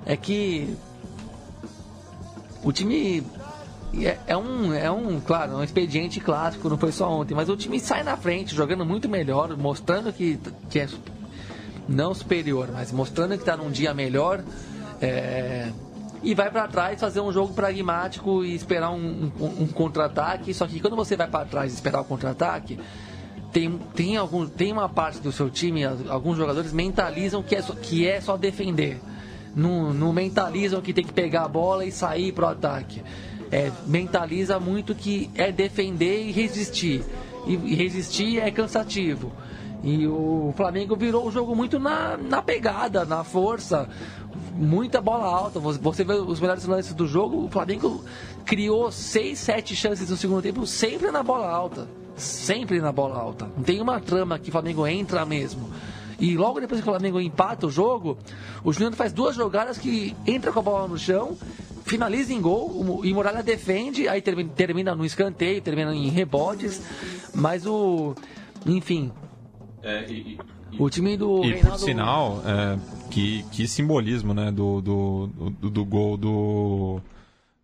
é que o time é, é, um, é um, claro, um expediente clássico, não foi só ontem, mas o time sai na frente, jogando muito melhor, mostrando que, que é não superior, mas mostrando que está num dia melhor. É, e vai para trás fazer um jogo pragmático e esperar um, um, um contra-ataque. Só que quando você vai para trás e esperar o contra-ataque, tem, tem, algum, tem uma parte do seu time, alguns jogadores mentalizam que é só, que é só defender. Não, mentalizam que tem que pegar a bola e sair pro ataque. É, mentaliza muito que é defender e resistir. E, e resistir é cansativo. E o Flamengo virou o jogo muito na, na pegada, na força. muita bola alta. Você vê os melhores lances do jogo, o Flamengo criou 6, 7 chances no segundo tempo, sempre na bola alta. Sempre na bola alta. Não tem uma trama que o Flamengo entra mesmo. E logo depois que o Flamengo empata o jogo, o Juliano faz duas jogadas que entra com a bola no chão, finaliza em gol, e Muralha defende, aí termina no escanteio, termina em rebotes, mas o. Enfim. É, e, e, o time do. E Reinaldo... por sinal, é, que, que simbolismo, né, do, do, do, do gol do.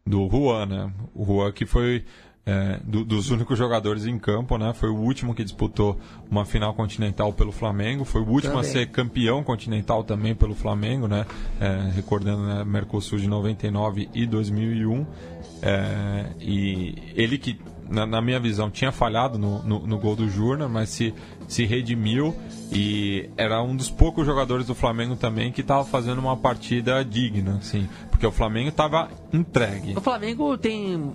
do Juan, né? O Juan que foi é, do, dos únicos jogadores em campo, né? Foi o último que disputou uma final continental pelo Flamengo, foi o último também. a ser campeão continental também pelo Flamengo, né? É, recordando né, Mercosul de 99 e 2001. É, e ele que, na, na, minha visão, tinha falhado no, no, no gol do Jurna, mas se, se redimiu e era um dos poucos jogadores do Flamengo também que estava fazendo uma partida digna, assim, porque o Flamengo estava entregue. O Flamengo tem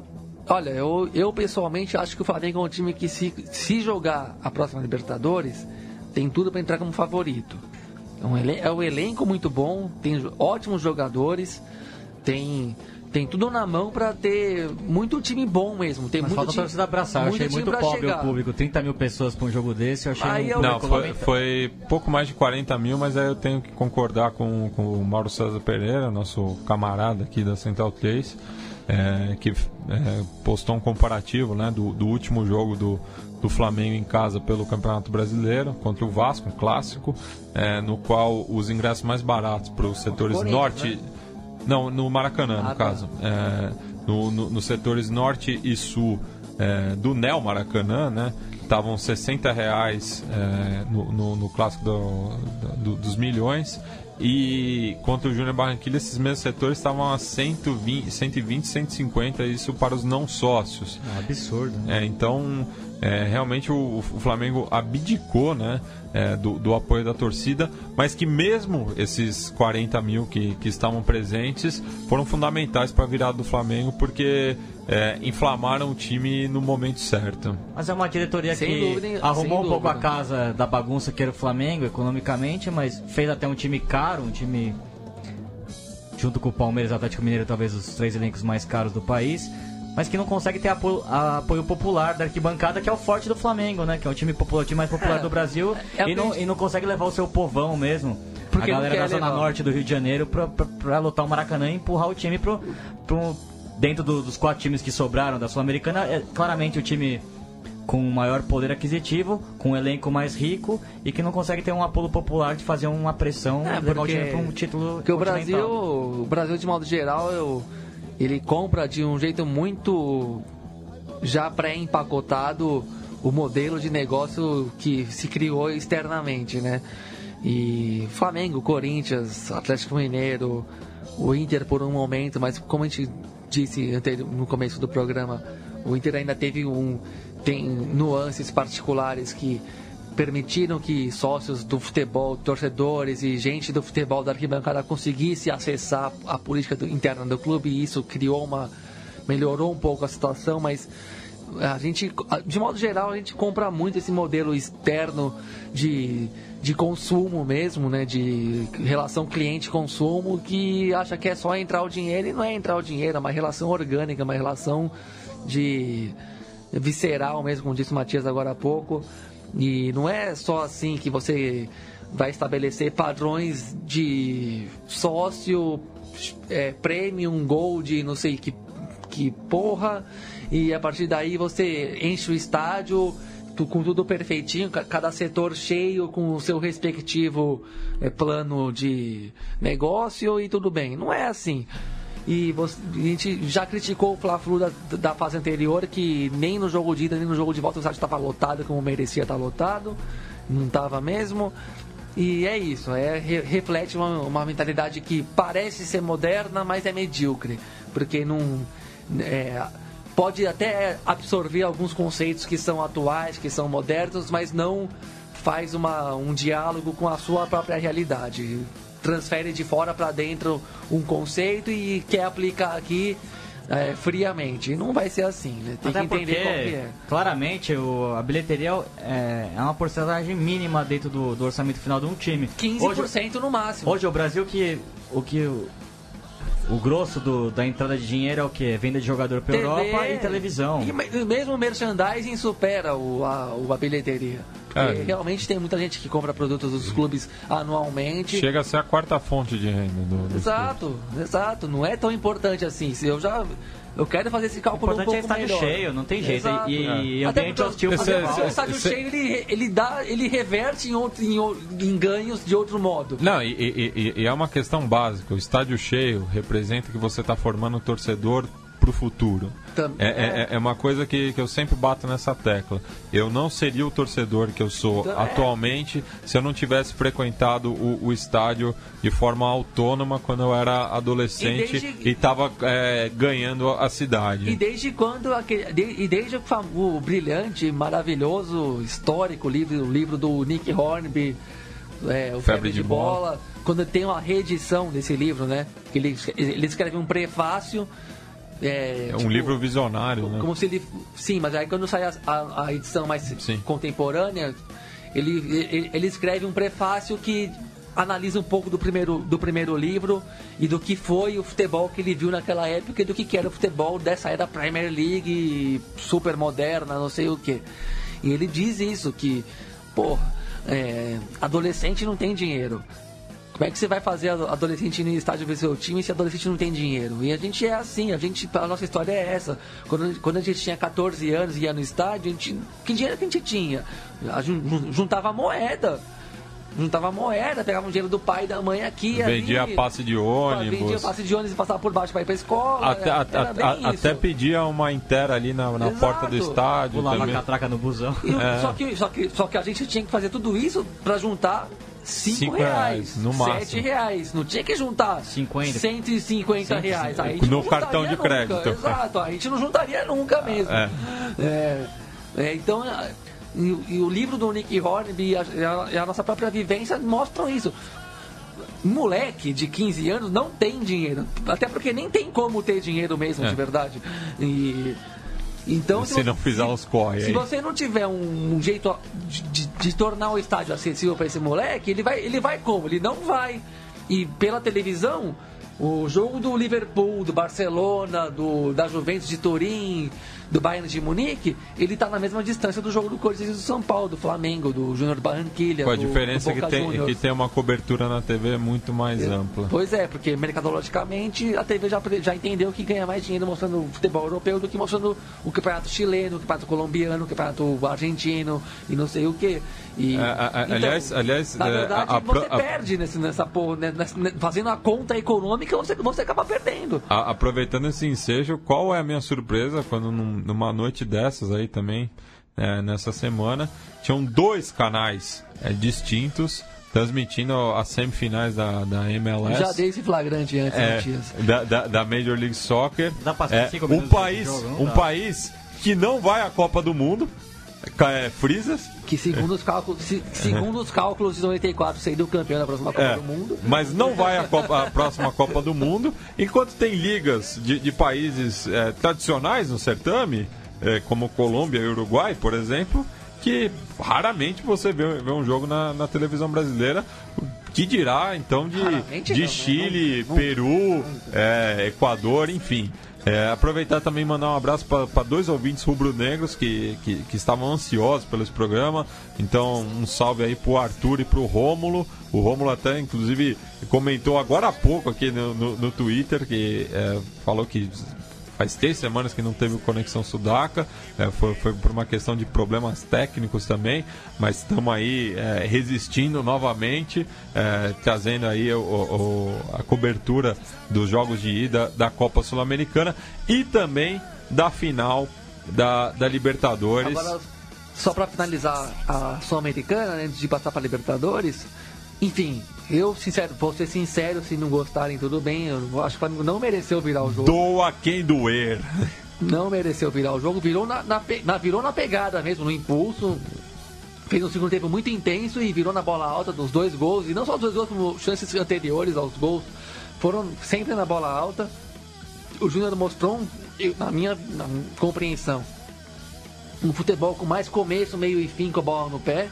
Olha, eu, eu pessoalmente acho que o Flamengo é um time que se, se jogar a próxima Libertadores, tem tudo para entrar como favorito. É um, é um elenco muito bom, tem ótimos jogadores, tem tem tudo na mão para ter muito time bom mesmo. Tem Mas muito falta time, torcida abraçar. Eu achei muito pobre chegar. o público. 30 mil pessoas para um jogo desse, eu achei aí um... Não, foi, foi, pouco mais de 40 mil, mas aí eu tenho que concordar com, com o Mauro César Pereira, nosso camarada aqui da Central 3 é, que é, postou um comparativo né, do, do último jogo do, do Flamengo em casa pelo Campeonato Brasileiro contra o Vasco, um clássico, é, no qual os ingressos mais baratos para os setores norte. Né? Não, no Maracanã, ah, no tá. caso. É, no, no, nos setores norte e sul é, do Neo Maracanã, né? Estavam 60 reais é, no, no, no, clássico do, do, dos milhões e contra o Júnior Barranquilla, esses mesmos setores estavam a 120, 120 150, isso para os não sócios. É absurdo. Né? É, então, é, realmente o, o, Flamengo abdicou né, é, do, do, apoio da torcida, mas que mesmo esses 40 mil que, que estavam presentes foram fundamentais para a virada do Flamengo, porque é, inflamaram o time no momento certo. Mas é uma diretoria sem que dúvida, arrumou um pouco a casa da bagunça que era o Flamengo economicamente, mas fez até um time caro, um time junto com o Palmeiras e o Atlético Mineiro, talvez os três elencos mais caros do país, mas que não consegue ter apoio, apoio popular da arquibancada, que é o forte do Flamengo, né? Que é o time popular, o time mais popular é, do Brasil, é e, não, e não consegue levar o seu povão mesmo. Porque a galera da Zona levar. Norte do Rio de Janeiro pra, pra, pra lutar o Maracanã e empurrar o time pro, pro, dentro do, dos quatro times que sobraram da Sul-Americana, é claramente o time com maior poder aquisitivo, com um elenco mais rico e que não consegue ter um apelo popular de fazer uma pressão é, levar o time para um título porque o Brasil, o Brasil de modo geral, eu, ele compra de um jeito muito já pré-empacotado o modelo de negócio que se criou externamente, né? E Flamengo, Corinthians, Atlético Mineiro, o Inter por um momento, mas como a gente disse no começo do programa, o Inter ainda teve um tem nuances particulares que permitiram que sócios do futebol, torcedores e gente do futebol da arquibancada conseguisse acessar a política do, interna do clube e isso criou uma melhorou um pouco a situação, mas a gente, de modo geral, a gente compra muito esse modelo externo de, de consumo mesmo, né? De relação cliente-consumo, que acha que é só entrar o dinheiro e não é entrar o dinheiro, é uma relação orgânica, uma relação de visceral mesmo, como disse o Matias agora há pouco. E não é só assim que você vai estabelecer padrões de sócio, é, premium, gold, não sei que, que porra e a partir daí você enche o estádio com tudo perfeitinho, cada setor cheio com o seu respectivo é, plano de negócio e tudo bem. Não é assim. E você, a gente já criticou o Fla-Flu da, da, fase anterior, que nem no jogo de ida, nem no jogo de volta o estádio estava lotado como merecia estar lotado. Não estava mesmo. E é isso, é, reflete uma, uma mentalidade que parece ser moderna, mas é medíocre. Porque não. É, pode até absorver alguns conceitos que são atuais, que são modernos, mas não faz uma, um diálogo com a sua própria realidade. Transfere de fora para dentro um conceito e quer aplicar aqui é, friamente. Não vai ser assim, né? Tem Até que entender porque, qual que é. claramente, o, a bilheteria é, é uma porcentagem mínima dentro do, do orçamento final de um time. 15% no máximo. Hoje o Brasil que o que o, grosso do, da entrada de dinheiro é o que? Venda de jogador pra TV, Europa e televisão. E me- mesmo o merchandising supera o, a, o- a bilheteria. Porque É. realmente tem muita gente que compra produtos dos clubes anualmente. Chega a ser a quarta fonte de renda do, do Exato, exato. Não é tão importante assim. Se eu já. Eu quero fazer esse cálculo um importante é pouco estádio melhor. cheio, não tem jeito. Exato. E, e Até ambiente porque- hostil o estádio cheio ele, ele dá, ele reverte em, outro, em, em ganhos de outro modo. Não, e, e- e- e é uma questão básica. O estádio cheio representa que você está formando um torcedor pro futuro. Tam- É, é- é uma coisa que, que eu sempre bato nessa tecla. Eu não seria o torcedor que eu sou é. atualmente se eu não tivesse frequentado o, o estádio de forma autônoma quando eu era adolescente E estava ganhando a cidade. E desde quando aquele, de- e desde o, o brilhante, maravilhoso, histórico livro, o livro do Nick Hornby, é, o Febre, de, de bola. quando tem uma reedição desse livro, né? Ele, ele escreve um prefácio. É, É um tipo, livro visionário, né? Como se ele. Sim, mas aí quando sai a, a- a edição mais Sim. contemporânea, ele, ele, ele escreve um prefácio que analisa um pouco do primeiro, do primeiro livro e do que foi o futebol que ele viu naquela época e do que era o futebol dessa era Premier League, super moderna, não sei o que. E ele diz isso, que, porra, é, adolescente não tem dinheiro. Como é que você vai fazer a- adolescente ir no estádio ver seu time se adolescente não tem dinheiro? E a gente é assim, a gente, a nossa história é essa. Quando, quando a gente tinha 14 anos e ia no estádio, a gente, que dinheiro que a gente tinha? A jun- juntava moeda. Juntava moeda, pegava um dinheiro do pai e da mãe aqui. Vendia ali, passe de Vendia ônibus. passe de ônibus e passava por baixo para ir pra escola. Até, era, a- isso. até pedia uma inteira ali na, na Exato. porta do estádio Pular uma também. catraca no busão. E o- É. só, que, só, que, só que a gente tinha que fazer tudo isso para juntar 5 Cinco reais, reais, no 7 máximo. reais. Não tinha que juntar 50. 150 reais. A gente No não cartão de crédito. Nunca. Exato, a gente não juntaria nunca mesmo. É. É, é, então, e, e o livro do Nick Hornby e a, e a- e a nossa própria vivência mostram isso. Moleque de 15 anos não tem dinheiro. Até porque nem tem como ter dinheiro mesmo, É. de verdade. E. Então, Se não fizer os corre se aí. você não tiver um, um jeito de, de- de tornar o estádio acessível para esse moleque, ele vai, ele vai como? Ele não vai. E pela televisão, o jogo do Liverpool, do Barcelona, do, da Juventus de Turim, do Bayern de Munique, ele tá na mesma distância do jogo do Corinthians e do São Paulo, do Flamengo, do Júnior Barranquilha. Com a do- diferença do que Boca tem, Juniors. que tem uma cobertura na TV muito mais ampla. Pois é, porque mercadologicamente a TV já, já entendeu que ganha mais dinheiro mostrando o futebol europeu do que mostrando o campeonato chileno, o campeonato colombiano, o campeonato argentino e não sei o que. E, É, a- a- aliás- aliás, na é, verdade, a- a você a- perde nesse, nessa porra, né, nessa- né, fazendo a conta econômica, você, você acaba perdendo. A- aproveitando esse ensejo, qual é a minha surpresa quando num- numa noite dessas aí também, é, nessa semana, tinham dois canais é, distintos transmitindo as semifinais da, da MLS. Já dei esse flagrante antes, é, Matias. da, da, da Major League Soccer. Dá pra é, cinco um país, jogo, um dá. país que não vai à Copa do Mundo, é, Que segundo os cálculos, se- segundo os cálculos de 94 seria o campeão da próxima Copa É, do Mundo. mas não vai à, Copa- próxima Copa do Mundo, enquanto tem ligas de, de países é, tradicionais no certame, é, como Colômbia e Uruguai, por exemplo, que raramente você vê, vê um jogo na, na televisão brasileira. Que dirá então de, Raramente de não, né? Chile, Não- Peru, é, Equador, enfim. É, aproveitar também mandar um abraço para dois ouvintes rubro-negros que, que, que estavam ansiosos pelo esse programa. Então, um salve aí pro Arthur e pro Rômulo. O Rômulo até, inclusive, comentou agora há pouco aqui no, no, no Twitter que é, falou que faz três semanas que não teve conexão sudaca, é, foi, foi por uma questão de problemas técnicos também, mas estamos aí é, resistindo novamente, é, trazendo aí o- o- a cobertura dos jogos de ida da Copa Sul-Americana e também da final da, da Libertadores. Agora, só pra finalizar a Sul-Americana, antes de passar pra Libertadores, enfim, eu sincero, vou ser sincero, se não gostarem, tudo bem. Eu acho que o Flamengo não mereceu virar o jogo. Doa quem doer. Não mereceu virar o jogo, virou na, na na- virou na pegada mesmo, no impulso. Fez um segundo tempo muito intenso e virou na bola alta dos dois gols. E não só os dois gols, como chances anteriores aos gols. Foram sempre na bola alta. o Júnior mostrou, um- eu- na minha na minha compreensão, um futebol com mais começo, meio e fim com a bola no pé.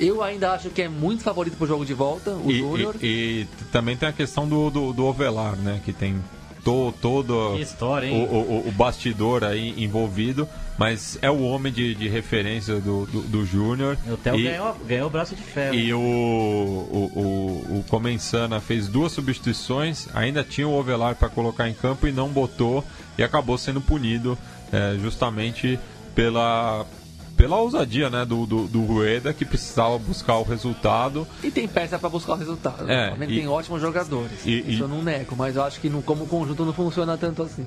Eu ainda acho que é muito favorito pro jogo de volta, o E, Júnior. e- e também tem a questão do, do, do Ovelar, né? Que tem to, todo Que história, o, hein? o, o- o bastidor aí envolvido, mas é o homem de, de referência do, do, do Júnior. O Theo E- ganhou, ganhou o braço de ferro. E o, o, o, o Comensana fez duas substituições, ainda tinha o Ovelar para colocar em campo e não botou, e acabou sendo punido é, justamente pela, pela ousadia né, do, do, do Rueda, que precisava buscar o resultado. E tem peça pra buscar o resultado. É, e- tem ótimos jogadores. e- Isso e- eu não nego, mas eu acho que no, como conjunto não funciona tanto assim.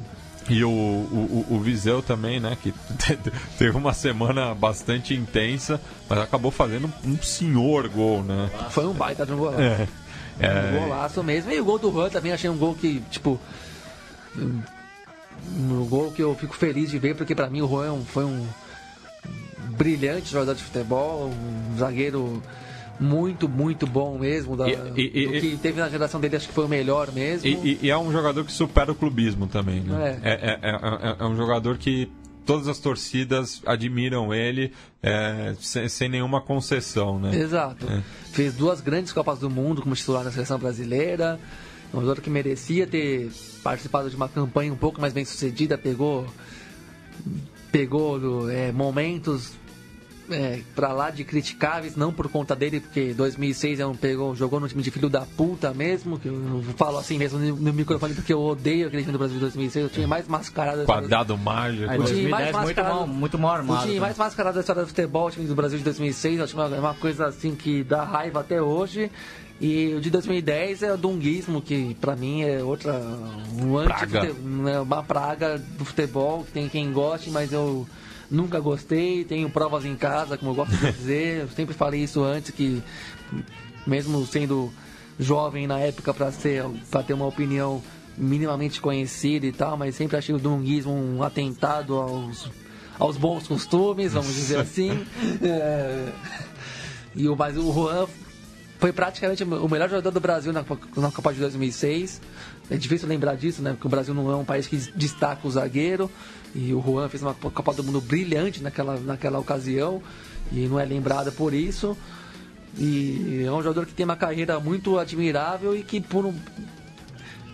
E o, o, o- Viseu também, né? Que <laughs> teve uma semana bastante intensa, mas acabou fazendo um senhor gol, né? Foi um baita de um golaço. É. Um É, golaço mesmo. E o gol do Juan também achei um gol que, tipo. Um, um gol que eu fico feliz de ver, porque pra mim o Juan é um- foi um brilhante jogador de futebol, um zagueiro muito, muito bom mesmo. Da, E- e- do e- que teve na geração dele, acho que foi o melhor mesmo. E, e- e é um jogador que supera o clubismo também, né? É. É, é- é- é- é um jogador que todas as torcidas admiram ele é, sem, sem nenhuma concessão, né? Exato. É. Fez duas grandes Copas do Mundo como titular na seleção brasileira. Um jogador que merecia ter participado de uma campanha um pouco mais bem sucedida, pegou pegou é, momentos é, pra lá de criticáveis, não por conta dele, porque 2006 é um, pegou, jogou no time de filho da puta mesmo, que eu falo assim mesmo no, microfone porque eu odeio aquele time do Brasil de 2006, eu tinha mais mascarado Quadrado mágico. Aí, o time mais 2010 muito mascarado- mal, muito mal o armado. time né? mais mascarado da história do futebol, o time do Brasil de 2006, é uma, é uma coisa assim que dá raiva até hoje. E o de 2010 é o dunguismo, que pra mim é outra. Um Praga. anti né, uma praga do futebol, que tem quem goste, mas eu nunca gostei, tenho provas em casa, como eu gosto de dizer. Eu sempre falei isso antes, que mesmo sendo jovem na época para ser para ter uma opinião minimamente conhecida e tal, mas sempre achei o dunguismo um atentado aos, aos bons costumes, vamos dizer assim. É, e o, mas o Juan foi praticamente o melhor jogador do Brasil na, na Copa de 2006. É difícil lembrar disso, né? Porque o Brasil não é um país que destaca o zagueiro. E o Juan fez uma Copa do Mundo brilhante naquela, naquela ocasião. E não é lembrado por isso. E é um jogador que tem uma carreira muito admirável e que por um,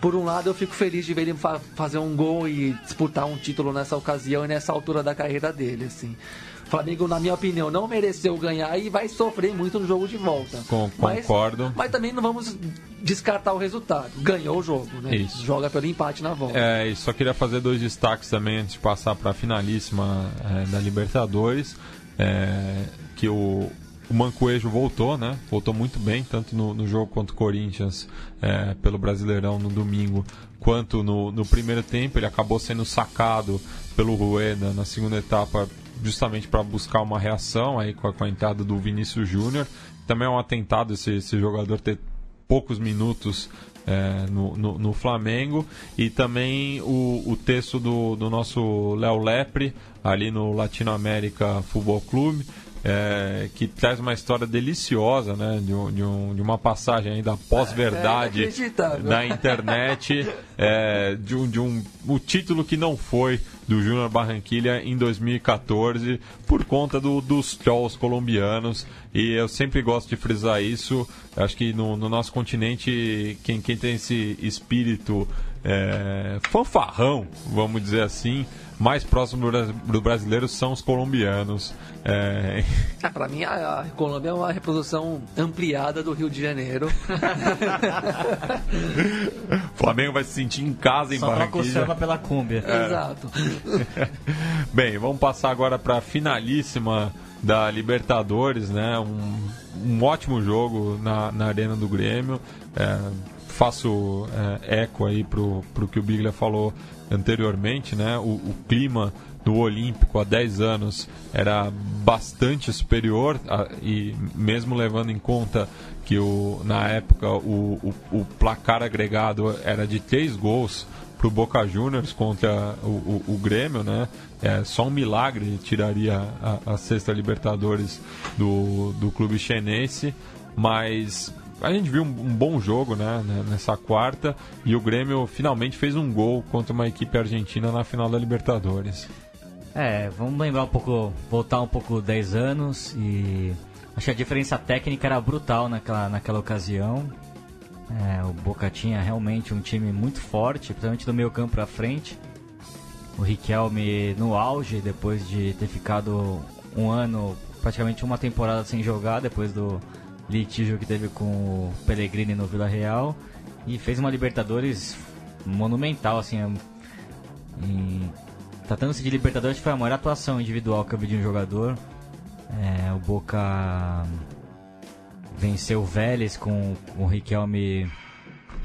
por um lado eu fico feliz de ver ele fa- fazer um gol e disputar um título nessa ocasião e nessa altura da carreira dele, assim. Flamengo, na minha opinião, não mereceu ganhar e vai sofrer muito no jogo de volta. Com- Mas- concordo. Mas, também não vamos descartar o resultado. Ganhou o jogo, né? Isso. Joga pelo empate na volta. É, e só queria fazer dois destaques também antes de passar para a finalíssima é, da Libertadores. é, que o, o Mancoejo voltou, né? Voltou muito bem, tanto no, no jogo contra o Corinthians é, pelo Brasileirão no domingo, quanto no, no primeiro tempo. Ele acabou sendo sacado pelo Rueda na segunda etapa, justamente para buscar uma reação aí com a, com a entrada do Vinícius Júnior. Também é um atentado esse, esse jogador ter poucos minutos é, no, no, no Flamengo e também o, o texto do, do nosso Léo Lepre ali no Latino América Futebol Clube é, que traz uma história deliciosa né, de, um- de, um- de uma passagem aí da pós-verdade É inacreditável. da internet é, de, um, de um o título que não foi do Júnior Barranquilha em 2014 por conta do- dos trolls colombianos. E eu sempre gosto de frisar isso. Acho que no, no nosso continente quem, quem tem esse espírito é, fanfarrão vamos dizer assim mais próximo do, bra- do brasileiro são os colombianos É, Ah, pra mim, a, Colômbia é uma reprodução ampliada do Rio de Janeiro. o <laughs> Flamengo vai se sentir em casa em Só Barranquilha samba pela cúmbia. Exato. <laughs> Bem, vamos passar agora para a finalíssima da Libertadores, né? Um, um ótimo jogo na, na Arena do Grêmio. É, faço é, eco aí pro, pro que o Biglia falou anteriormente, né? O, o clima do Olímpico há 10 anos era bastante superior a- e mesmo levando em conta que o, na época o, o, o placar agregado era de 3 gols para o Boca Juniors contra o, o, o Grêmio, né? É, só um milagre tiraria a, a sexta Libertadores do, do clube chinense, mas a gente viu um, um, bom jogo né, né, nessa quarta e o Grêmio finalmente fez um gol contra uma equipe argentina na final da Libertadores. É, vamos lembrar um pouco, voltar um pouco 10 anos e acho que a diferença técnica era brutal naquela, naquela ocasião. É, o Boca tinha realmente um time muito forte, principalmente do meio campo para frente. O Riquelme no auge, depois de ter ficado um ano, praticamente uma temporada sem jogar, depois do litígio que teve com o Pellegrini no Vila Real. E fez uma Libertadores monumental, assim. Em... Tratando-se de Libertadores, foi a maior atuação individual que eu vi de um jogador. É, o Boca venceu o Vélez com, com o Riquelme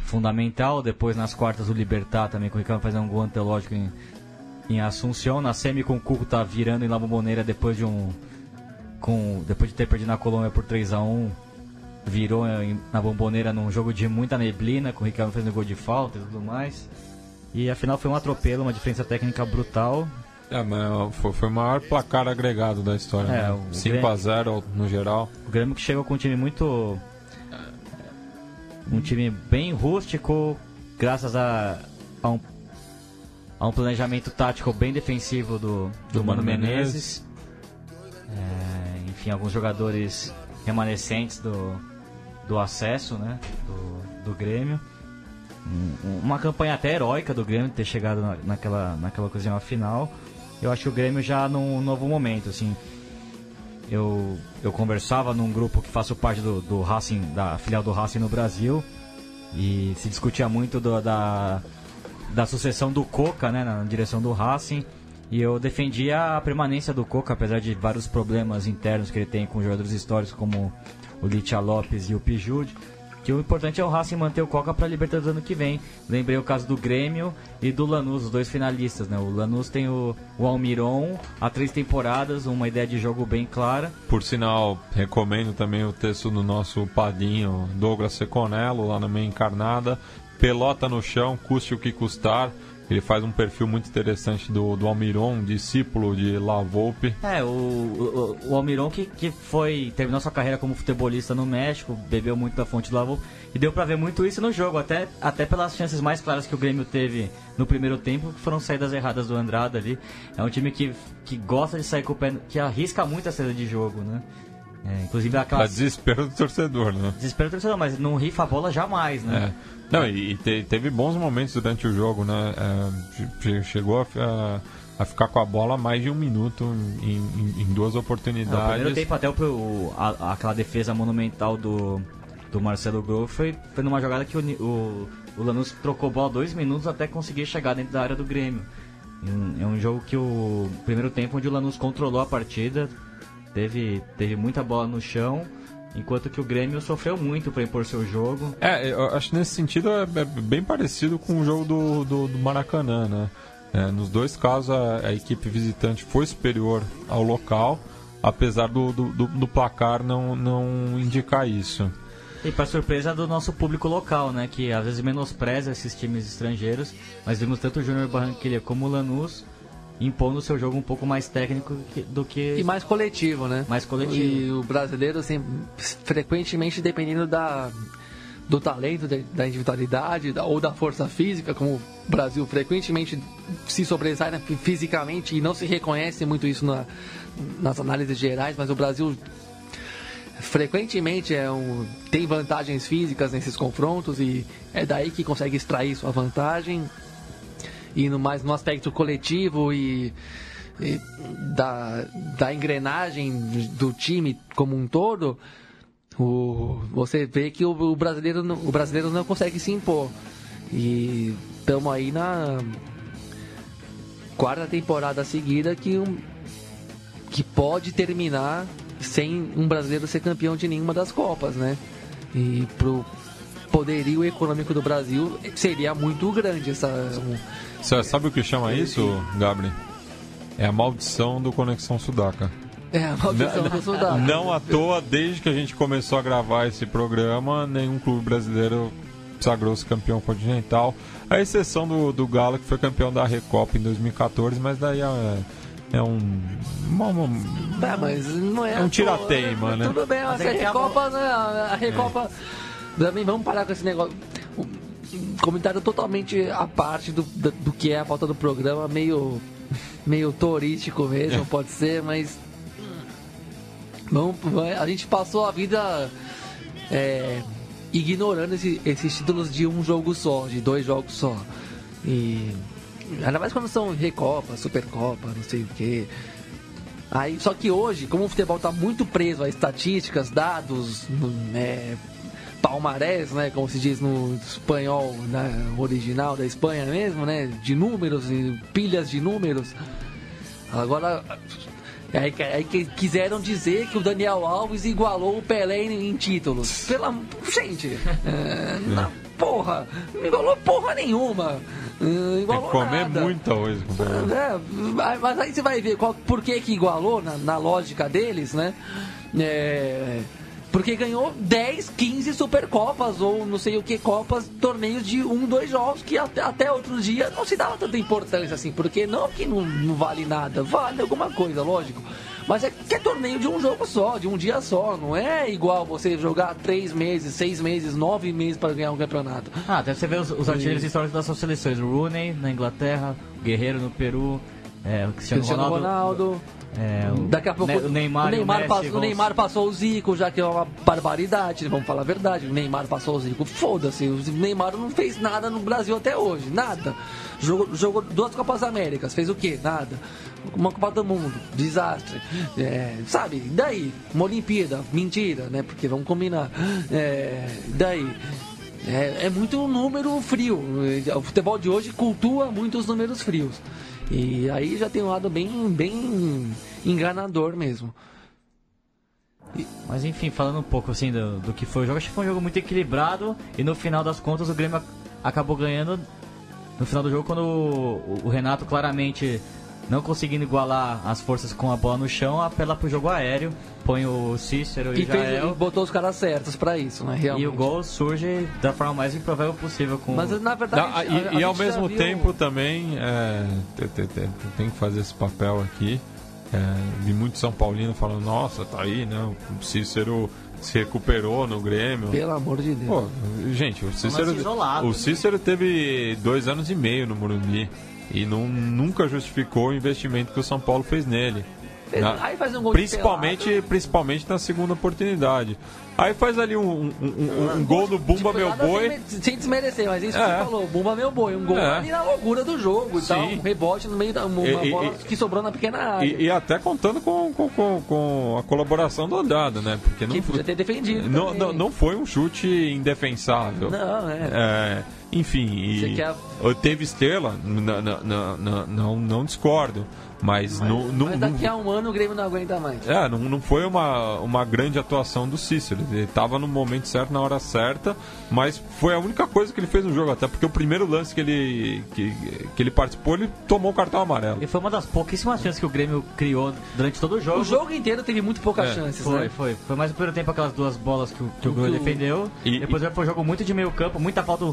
fundamental. Depois nas quartas o Libertar também com o Riquelme fazendo um gol antológico em, em Assunção. Na semi com o Cuco tá virando em La Bombonera depois de um. Com, depois de ter perdido na Colômbia por 3 a 1 virou na bomboneira num jogo de muita neblina, com o Riquelme fazendo gol de falta e tudo mais. E afinal foi um atropelo, uma diferença técnica brutal. É, mas foi, foi o maior placar agregado da história. É, né? 5 a 0 no geral. O Grêmio que chegou com um time muito. Um time bem rústico, graças a, a, um, a um planejamento tático bem defensivo do, do, do Mano, Mano Menezes. Menezes. É, enfim, alguns jogadores remanescentes do, do acesso né, do, do Grêmio. Uma campanha até heróica do Grêmio ter chegado na, naquela, naquela ocasião final eu acho que o Grêmio já num novo momento, assim. Eu, eu conversava num grupo que faço parte do, do Racing, da filial do Racing no Brasil, e se discutia muito do, da, da sucessão do Coca, né, na direção do Racing, e eu defendia a permanência do Coca, apesar de vários problemas internos que ele tem com jogadores históricos como o Litia Lopes e o Pijude que o importante é o Racing manter o Coca para a Libertadores ano que vem. Lembrei o caso do Grêmio e do Lanús, os dois finalistas, né? O Lanús tem o, o Almiron há três temporadas, uma ideia de jogo bem clara. Por sinal, recomendo também o texto do nosso padinho Douglas Seconello, lá na Meia Encarnada. Pelota no chão, custe o que custar. Ele faz um perfil muito interessante do, do Almiron, discípulo de La Volpe. É, o, o, o Almiron que, que foi terminou sua carreira como futebolista no México, bebeu muito da fonte do La Volpe e deu para ver muito isso no jogo, até, até pelas chances mais claras que o Grêmio teve no primeiro tempo, que foram saídas erradas do Andrada ali. É um time que, que gosta de sair com o pé, que arrisca muito a saída de jogo, né? É, inclusive aquela. Pra desespero do torcedor, né? Desespero do torcedor, mas não rifa a bola jamais, né? É. Não, e te, teve bons momentos durante o jogo, né? É, chegou a, a, ficar com a bola mais de um minuto em, em, em duas oportunidades. É, o primeiro tempo até o, a, aquela defesa monumental do, do Marcelo Grove foi, foi numa jogada que o, o, o Lanús trocou bola dois minutos até conseguir chegar dentro da área do Grêmio. É um jogo que o primeiro tempo onde o Lanús controlou a partida, teve, teve muita bola no chão Enquanto que o Grêmio sofreu muito para impor seu jogo. É, eu acho que nesse sentido é, é bem parecido com o jogo do, do, do Maracanã, né? É, nos dois casos a, a, equipe visitante foi superior ao local, apesar do, do, do placar não, não indicar isso. E para surpresa do nosso público local, né? Que às vezes menospreza esses times estrangeiros, mas vimos tanto o Júnior Barranquilla como o Lanús impondo o seu jogo um pouco mais técnico do que. E mais coletivo, né? Mais coletivo. E o brasileiro, assim, frequentemente dependendo da, do talento, da individualidade da, ou da força física, como o Brasil frequentemente se sobressai né, fisicamente e não se reconhece muito isso na, nas análises gerais, mas o Brasil frequentemente é um, tem vantagens físicas nesses confrontos e é daí que consegue extrair sua vantagem e no mais no aspecto coletivo e, e da, da engrenagem do time como um todo, o, você vê que o, o, brasileiro, não, o brasileiro não consegue se impor. E estamos aí na quarta temporada seguida que, um, que pode terminar sem um brasileiro ser campeão de nenhuma das Copas, né? E pro poderio econômico do Brasil seria muito grande essa. Você sabe o que chama isso, Gabriel? É a maldição do Conexão Sudaca. É, a maldição não, do Sudaca. Não à toa, desde que a gente começou a gravar esse programa, nenhum clube brasileiro sagrou-se campeão continental. A exceção do, do Galo, que foi campeão da Recopa em 2014, mas daí é, é um. Uma, uma, tá, mas não é. É um tirateima, né? Tudo bem, mas a Recopa, né, a Recopa. É também vamos parar com esse negócio. Comentário totalmente à parte do, do, do que é a pauta do programa, meio, meio turístico mesmo, pode ser, mas. Vamos, a gente passou a vida é, ignorando esse- esses títulos de um jogo só, de dois jogos só. E ainda mais quando são Recopa, Supercopa, não sei o que. Aí, só que hoje, como o futebol está muito preso a estatísticas, dados, é, palmarés, né, como se diz no espanhol né, original da Espanha mesmo, né, de números e pilhas de números. Agora, aí, aí que quiseram dizer que o Daniel Alves igualou o Pelé em, em títulos. Pela gente, é, <laughs> na porra, não igualou porra nenhuma. É, Tem igualou que comer nada. com feijão. É, mas- mas aí você vai ver qual, por que, que igualou na, na lógica deles, né? É, porque ganhou 10, 15 Supercopas ou não sei o que Copas, torneios de um, dois jogos que até, até outro dia não se dava tanta importância assim. Porque não que não, não vale nada, vale alguma coisa, lógico. Mas é que é torneio de um jogo só, de um dia só. Não é igual você jogar três meses, seis meses, nove meses para ganhar um campeonato. Ah, deve você ver os, os artilheiros históricos das suas seleções. O Rooney na Inglaterra, o Guerreiro no Peru, é, o Cristiano, Cristiano Ronaldo. é, o, Daqui a pouco Ne- o Neymar, o o Neymar, Messi passou, vão- o Neymar passou o Zico, já que é uma barbaridade, vamos falar a verdade. O Neymar passou o Zico. Foda-se, o Neymar não fez nada no Brasil até hoje, nada. Jogou, jogou duas Copas Américas, fez o quê? Nada. Uma Copa do Mundo, desastre. É, sabe, daí? Uma Olimpíada, mentira, né? Porque vamos combinar. É, daí? É, é muito número frio. O futebol de hoje cultua muito os números frios. E aí já tem um lado bem, bem enganador mesmo. Mas enfim, falando um pouco assim do, do que foi o jogo, acho que foi um jogo muito equilibrado e no final das contas o Grêmio ac- acabou ganhando no final do jogo quando o, o Renato claramente não conseguindo igualar as forças com a bola no chão, apela pro jogo aéreo, põe o Cícero e, E, fez, e Jael botou os caras certos pra isso, né? e Realmente. o gol surge da forma mais improvável possível com Mas na verdade. Não, a- e, a e ao mesmo viu- tempo também é, te- te- te- tem que fazer esse papel aqui. É, vi muito São Paulino falando, nossa, tá aí, né? O Cícero se recuperou no Grêmio. Pelo amor de Deus. Pô, gente, o Cícero, isolado, o né? Cícero teve dois anos e meio no Morumbi e não, nunca justificou o investimento que o São Paulo fez nele. Fez- Na- aí faz um gol de principalmente, principalmente na segunda oportunidade. Aí faz ali um, um- um- um gol no Bumba Meu Boi. Sem, sem desmerecer, mas isso que É. você falou, Bumba meu boi, um gol É. ali na loucura do jogo e tal, um rebote no meio da uma, E- bola e- que sobrou na pequena área. E, e até contando com, com, com, com a colaboração do Andrada, né? Porque não, que podia ter defendido. não, não, não foi um chute indefensável. Não, é. É, enfim, e quer- teve estrela, n- n- n- n- não, não discordo, mas, não, não, Mas daqui a um ano o Grêmio não aguenta mais. é, não, não foi uma, uma grande atuação do Cícero. Ele estava no momento certo, na hora certa, mas foi a única coisa que ele fez no jogo, até porque o primeiro lance que ele, que, que ele participou, ele tomou o cartão amarelo. E foi uma das pouquíssimas chances que o Grêmio criou durante todo o jogo. O jogo inteiro teve muito poucas É, chances, Foi, né? foi. Foi mais no primeiro tempo aquelas duas bolas que o, que o O o- defendeu. E- Depois foi um jogo muito de meio campo, muita falta.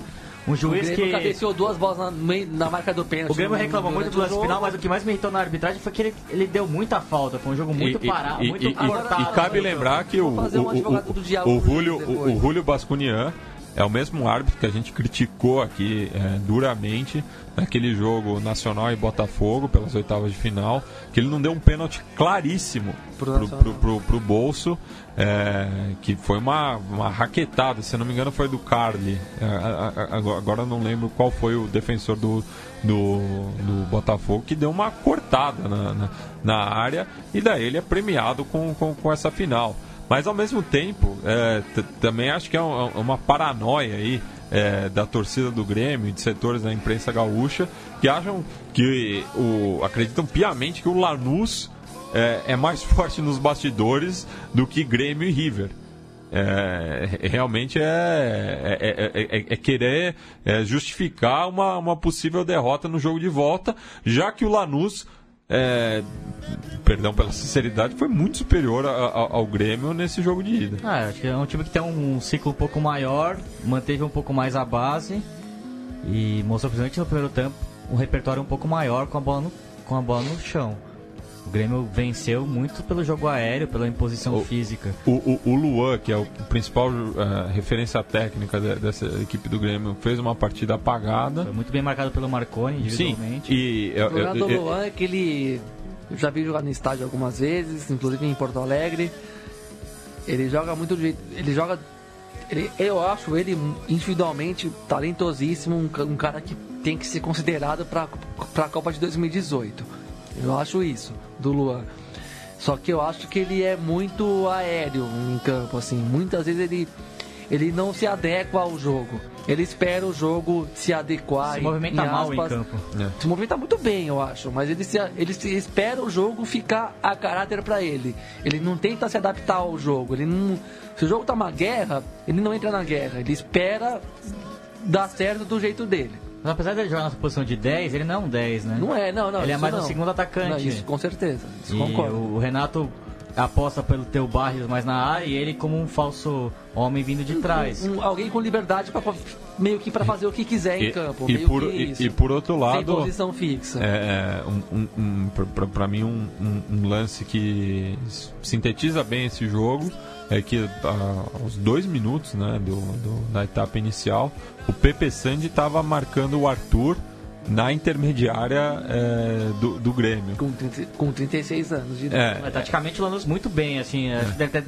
Um juiz que. cabeceou duas bolas na, na marca do pênalti. O Grêmio no- reclamou muito do lance final, mas o que mais me irritou na arbitragem foi que ele, ele deu muita falta. Foi um jogo muito E- e- parado, e, muito e, e- cortado. e cabe lembrar que o, um o, o, o, Julio, o, o Julio Bascunian é o mesmo árbitro que a gente criticou aqui é, duramente naquele jogo Nacional e Botafogo pelas oitavas de final, que ele não deu um pênalti claríssimo Pro pro, pro, pro bolso, é, que foi uma, uma raquetada, se não me engano foi do Carly. É, agora não lembro qual foi o defensor do, do, do Botafogo que deu uma cortada na, na, na área e daí ele é premiado com, com, com essa final. Mas ao mesmo tempo, é, também acho que é é uma paranoia aí é, da torcida do Grêmio de setores da imprensa gaúcha que acham que o, acreditam piamente que o Lanús é, é mais <laughs> forte nos bastidores do que Grêmio e River. É, realmente é, é, é- é- é querer é, justificar uma, uma possível derrota no jogo de volta, já que o Lanús, é, perdão pela sinceridade, foi muito superior a- a- ao Grêmio nesse jogo de ida. Ah, acho que é um time que tem um ciclo um pouco maior, manteve um pouco mais a base e mostrou principalmente no primeiro tempo um repertório um pouco maior com a bola no, com a bola no chão. O Grêmio venceu muito pelo jogo aéreo, pela imposição O- física. O, o, o Luan, que é o principal eh, referência técnica de- dessa equipe do Grêmio, fez uma partida apagada. Foi muito bem marcado pelo Marconi Sim, individualmente. e eu- O problema eu- do eu- Luan é que ele. Eu já vi jogar no estádio algumas vezes, inclusive em Porto Alegre. Ele joga muito do jeito. Ele joga. Ele, eu acho ele individualmente talentosíssimo, um, um cara que tem que ser considerado para a Copa de 2018. Eu acho isso, do Luan. Só que eu acho que ele é muito aéreo em campo, assim. Muitas vezes ele, ele não se adequa ao jogo. Ele espera o jogo se adequar. Se em- movimenta em mal em campo. É. se movimenta muito bem, eu acho, mas ele, se, ele se espera o jogo ficar a caráter pra ele. Ele não tenta se adaptar ao jogo. Ele não, se o jogo tá uma guerra, ele não entra na guerra. Ele espera dar certo do jeito dele. Mas apesar dele jogar na posição de 10, ele não é um 10, né? Não é, não, não. Ele é mais um não. segundo atacante. Não, isso com certeza. Isso E concordo. o Renato aposta pelo teu Barrios mais na área e ele como um falso homem vindo de trás. Um- alguém com liberdade para meio que para fazer o que quiser em e, campo. e meio por, que e, isso. e por outro Sem lado, posição fixa. é, um, um, um, pra- pra mim, um, um- um lance que sintetiza bem esse jogo é que ah, aos dois minutos né, do, do- da etapa inicial, o Pepe Sandi estava marcando o Arthur na intermediária é, do, do Grêmio. Com, 30 com 36 anos de idade. É, taticamente o Lanús muito bem, assim, acho que deve ter-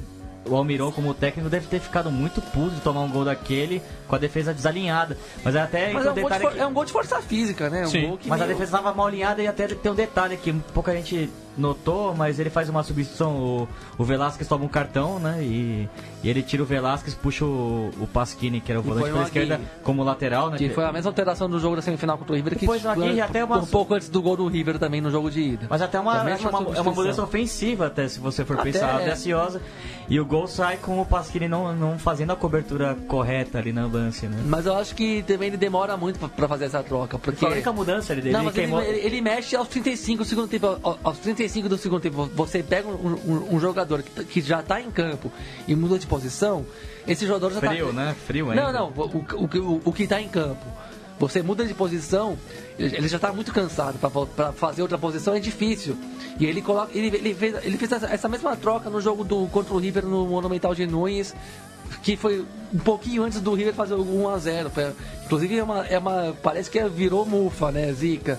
o Almiron como técnico deve ter ficado muito puto de tomar um gol daquele com a defesa desalinhada. Mas até Mas é um, gol de detalhe for- que- é um gol de força física, né? É Um Sim. gol que Mas a meio- defesa estava mal alinhada e até tem um detalhe que pouca gente notou, mas ele faz uma substituição. O, o Velasquez toma um cartão, né? E, e ele tira o Velasquez, puxa o, o Pasquini, que era o E volante pela esquerda, como lateral, né? Que foi a mesma alteração do jogo da semifinal contra o River que Aguirre, até uma- um pouco antes do gol do River também no jogo de ida. Mas até uma, É uma, é uma mudança ofensiva, até se você for Até pensar, é. audaciosa. E o gol sai com o Pasquini não, não fazendo a cobertura correta ali no lance, né? Mas eu acho que também ele demora muito pra- pra fazer essa troca, porque Foi a única mudança ele, Não, ele ele, queimou. ele- mexe aos 35 do segundo tempo. Ao- Aos 35 do segundo tempo, você pega um, um- um jogador que, tá- que já tá em campo e muda de posição, esse jogador já Frio, tá. né? Frio ainda. Não, não, o, o, o, o que tá em campo. Você muda de posição, ele já tá muito cansado pra fazer outra posição é difícil. E ele coloca, ele, ele fez, ele fez essa, essa mesma troca no jogo do contra o River no Monumental de Nunes, que foi um pouquinho antes do River fazer o 1 a 0. Foi- Inclusive é uma, é uma parece que virou mufa, né, Zica,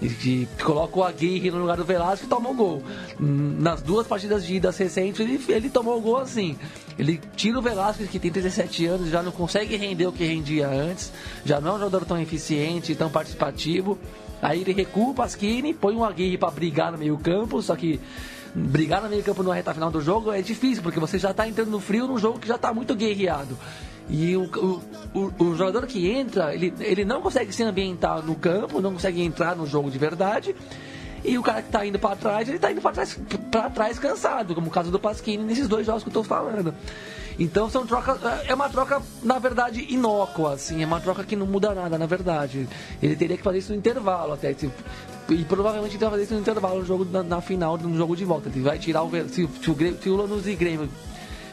que coloca o Aguirre no lugar do Velasco e toma o gol. Hum, Nas duas partidas de idas recentes ele, ele tomou o gol assim. Ele tira o Velasco que tem 17 anos, já não consegue render o que rendia antes, já não é um jogador tão eficiente, tão participativo. Aí ele recua o Pasquini, põe um Aguirre para brigar no meio campo, só que brigar no meio campo na reta final do jogo é difícil, porque você já está entrando no frio num jogo que já está muito guerreado. E o, o, o, jogador que entra, ele, ele não consegue se ambientar no campo, não consegue entrar no jogo de verdade. E o cara que tá indo para trás, ele tá indo para trás, trás cansado, como o caso do Pasquini nesses dois jogos que eu tô falando. Então são trocas. É uma troca, na verdade, inócua, assim. É uma troca que não muda nada, na verdade. Ele teria que fazer isso no intervalo até. E provavelmente ele vai fazer isso no intervalo no jogo, na, na final, no jogo de volta. Ele vai tirar o. Se, se o, Grêmio- se o Lanús e Grêmio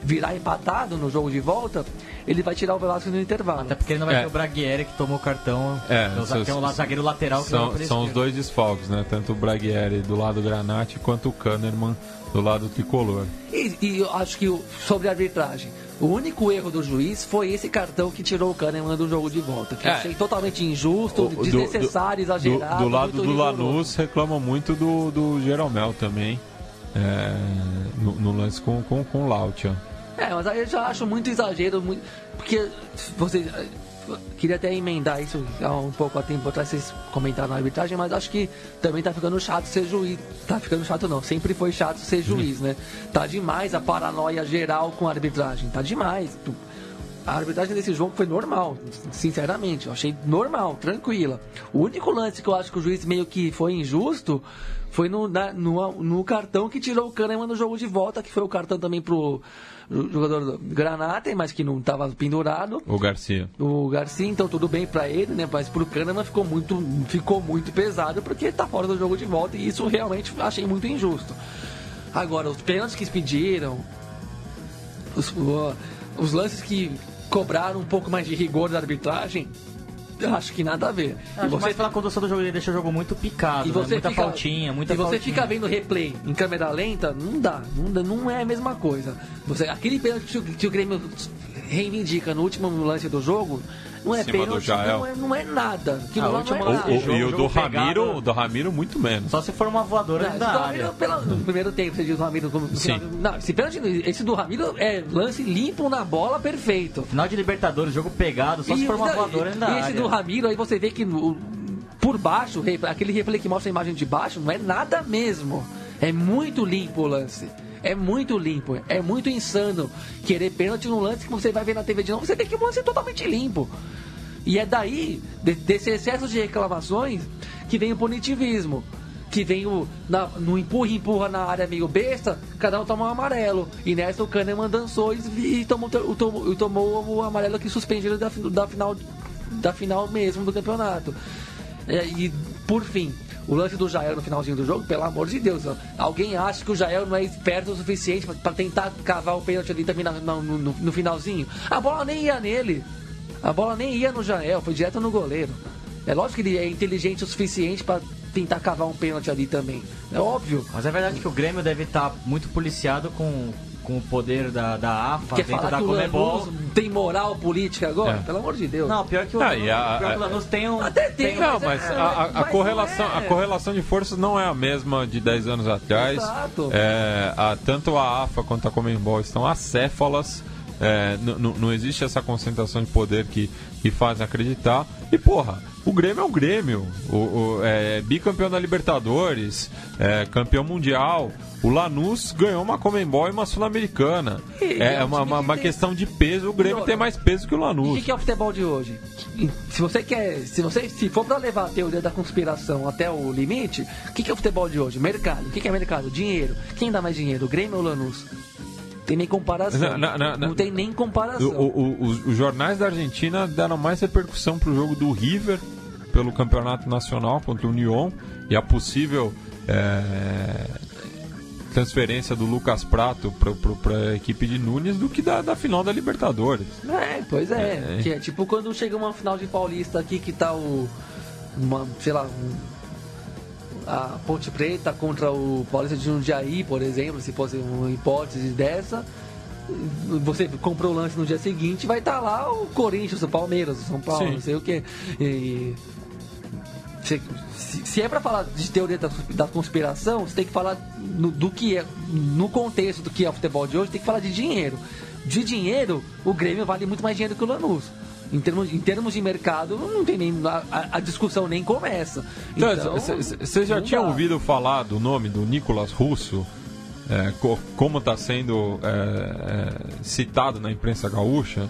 virar empatado no jogo de volta, ele vai tirar o Velasco no intervalo. Até porque ele não vai É. ter o Braguieri que tomou o cartão. É, é o zagueiro lateral que São, são os dois desfalques, né? Tanto o Braguieri do lado Granate quanto o Kahneman do lado tricolor. E, e eu acho que o- sobre a arbitragem, o único erro do juiz foi esse cartão que tirou o Kahneman do jogo de volta. Que eu É. achei totalmente injusto, O- desnecessário, do- exagerado. Do, do lado do rigoroso. Lanús reclamam muito do, do Jeromel também. é, no, no lance com, com, com o Lautian. É, mas aí eu já acho muito exagero, muito, porque você. Queria até emendar isso há um pouco a tempo atrás, vocês comentaram na arbitragem, mas acho que também tá ficando chato ser juiz. Tá ficando chato não, sempre foi chato ser juiz, né? Tá demais a paranoia geral com a arbitragem, tá demais. A arbitragem desse jogo foi normal, sinceramente, eu achei normal, tranquila. O único lance que eu acho que o juiz meio que foi injusto foi no, na- no, no cartão que tirou o Kahneman no jogo de volta, que foi o cartão também pro jogador do Granate, mas que não estava pendurado. O Garcia. O Garcia, então tudo bem pra ele, né? Mas pro Kahneman ficou muito, ficou muito pesado porque ele tá fora do jogo de volta e isso realmente achei muito injusto. Agora, os pênaltis que pediram, os, os lances que cobraram um pouco mais de rigor da arbitragem, Eu acho que nada a ver. E você mais pela condução do jogo, ele deixa o jogo muito picado, e você né? muita fica, faltinha, muita E você faltinha. fica vendo replay em câmera lenta, não dá, não, dá, não é a mesma coisa. Você, aquele pênalti que o Grêmio reivindica no último lance do jogo, não é pênalti, não é, não é nada. Ah, lá último não é lance nada. O- jogo, e o do Ramiro, o do Ramiro muito menos. Só se for uma voadora Não, da do área. Pela- no primeiro tempo, você diz o Ramiro como. Sim. Não, esse, pênalti, esse do Ramiro é lance limpo na bola, perfeito. Final de Libertadores, jogo pegado, só se E- for uma não, voadora dentro da e esse área. do Ramiro, aí você vê que no- por baixo, aquele replay que mostra a imagem de baixo, não é nada mesmo. É muito limpo o lance. É muito limpo, é muito insano querer pênalti no lance que você vai ver na TV de novo, você vê que o lance é totalmente limpo. E é daí, de- desse excesso de reclamações, que vem o punitivismo. Que vem o. na- no empurra empurra na área meio besta, cada um toma um amarelo. E nessa o Kahneman dançou e, tomou, tomou, tomou o amarelo que suspendeu da, da final da final mesmo do campeonato. É, e por fim, o lance do Jael no finalzinho do jogo, pelo amor de Deus, alguém acha que o Jael não é esperto o suficiente pra tentar cavar o pênalti ali também no, no- no finalzinho? A bola nem ia nele. A bola nem ia no Jael, foi direto no goleiro. É lógico que ele é inteligente o suficiente pra tentar cavar um pênalti ali também. É óbvio. Mas é verdade que o Grêmio deve estar muito policiado com, com o poder da, da AFA Quer dentro falar da que o Comebol. Lanús tem moral política agora? É. Pelo amor de Deus. Não, pior que o Ah, Lanús, a- pior que o Lanús tem um... Até tem, um- Não, Mas é, a, a- a mas correlação, não é. a correlação de forças não é a mesma de 10 anos atrás. Exato. É, a- tanto a AFA quanto a Comembol estão acéfalas. É, não existe essa concentração de poder que, que faz acreditar. E porra, o Grêmio é o Grêmio. O, o- é bicampeão da Libertadores, é, campeão mundial. O Lanús ganhou uma Comembol e uma Sul-Americana. É é um uma, uma- uma questão de peso. O Grêmio tem mais peso que o E o Lanús. que, é o futebol de hoje? Se você quer, se você se for pra levar a teoria da conspiração até o limite, o que, é o futebol de hoje? Mercado. O que, que é mercado? Dinheiro. Quem dá mais dinheiro? O Grêmio ou o Lanús? Tem nem comparação. Não, não, não, Não tem nem comparação. O- o- o- os, os jornais da Argentina deram mais repercussão pro jogo do River pelo campeonato nacional contra o Union e a possível é, transferência do Lucas Prato para a equipe de Nunes do que da, da final da Libertadores. É, pois é. É. É tipo quando chega uma final de Paulista aqui que tá o. Uma, sei lá. um- a Ponte Preta contra o Paulista de Jundiaí, por exemplo, se fosse uma hipótese dessa. Você comprou o lance no dia seguinte, vai estar lá o Corinthians, o Palmeiras, o São Paulo, Sim. não sei o que. E, se, se- é pra falar de teoria da, da conspiração, você tem que falar no, do que é, no contexto do que é o futebol de hoje, tem que falar de dinheiro. De dinheiro, o Grêmio vale muito mais dinheiro que o Lanús. Em termos, em termos de mercado, não tem nem. A, a- discussão nem começa. Então, Vocês já não tinham ouvido falar do nome do Nicolas Russo? É, co- como está sendo é, é, citado na imprensa gaúcha?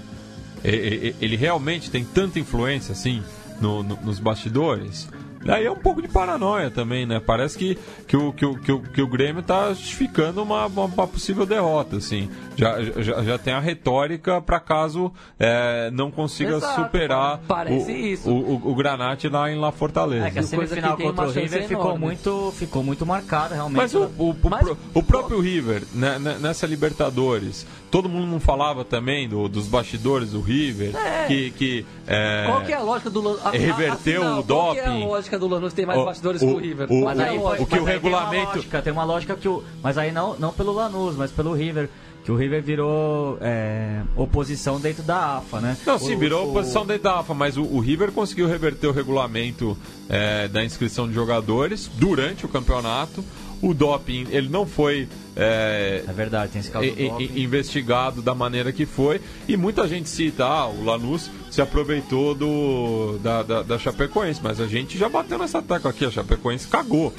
Ele realmente tem tanta influência assim no- no- nos bastidores? Daí é um pouco de paranoia também, né? Parece que, que, o, que, o, que, o, que o Grêmio está justificando uma, uma, uma possível derrota, assim. Já, já, já tem a retórica para caso é, não consiga Exato, superar parece o, isso. O, o, o Granate lá em La Fortaleza. É que a Coisa que semifinal tem contra uma o River ficou enorme. muito, ficou muito marcada, realmente. Mas o, o, o, Mas- pro- o próprio River, né, né, nessa Libertadores, todo mundo não falava também do- dos bastidores do River, É. que, que é, Qual que é a lógica do? A- a- Reverteu afinal, o Qual que é a doping? Lógica do Lanús ter mais O- bastidores o- que o River? o- Mas é aí, foi- o que o regulamento- Tem uma, lógica, tem uma lógica que o. Mas aí não, não pelo Lanús, mas pelo River. Que o River virou é, oposição dentro da AFA, né? Não, sim, O- virou o- oposição dentro da AFA, mas o, o River conseguiu reverter o regulamento é, da inscrição de jogadores durante o campeonato. O doping, ele não foi é, É verdade, tem esse caso doping. investigado da maneira que foi. E muita gente cita, ah, o Lanús se aproveitou do, da, da, da Chapecoense, mas a gente já bateu nessa tecla aqui, a Chapecoense cagou.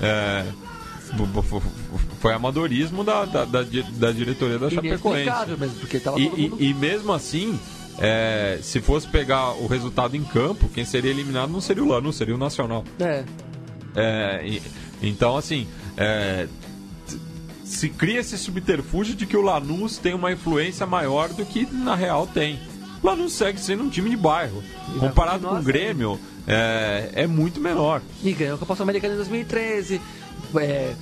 É, foi amadorismo da, da, da, da diretoria da Chapecoense. Mesmo, porque tava E, todo e- mundo... e mesmo assim, é, se fosse pegar o resultado em campo, quem seria eliminado não seria o Lanús, seria o Nacional. É, É, e- então, assim, é, se cria esse subterfúgio de que o Lanús tem uma influência maior do que na real tem. O Lanús segue sendo um time de bairro. E Comparado com o Grêmio, é, é muito menor. E ganhou a Copa Sul-Americana em 2013. É,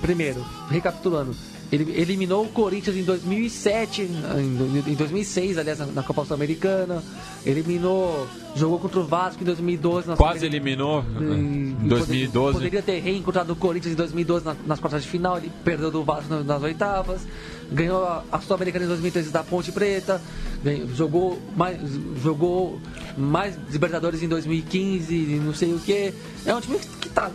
primeiro, recapitulando. Ele eliminou o Corinthians em 2007, em 2006, aliás, na Copa Sul-Americana. Eliminou, jogou contra o Vasco em 2012. Quase eliminou em 2012. Poderia ter reencontrado o Corinthians em 2012 nas quartas de final, ele perdeu do Vasco nas oitavas. Ganhou a Sul-Americana em 2013 da Ponte Preta. Ganhou, jogou mais, jogou mais Libertadores em 2015, não sei o que. É um time que tá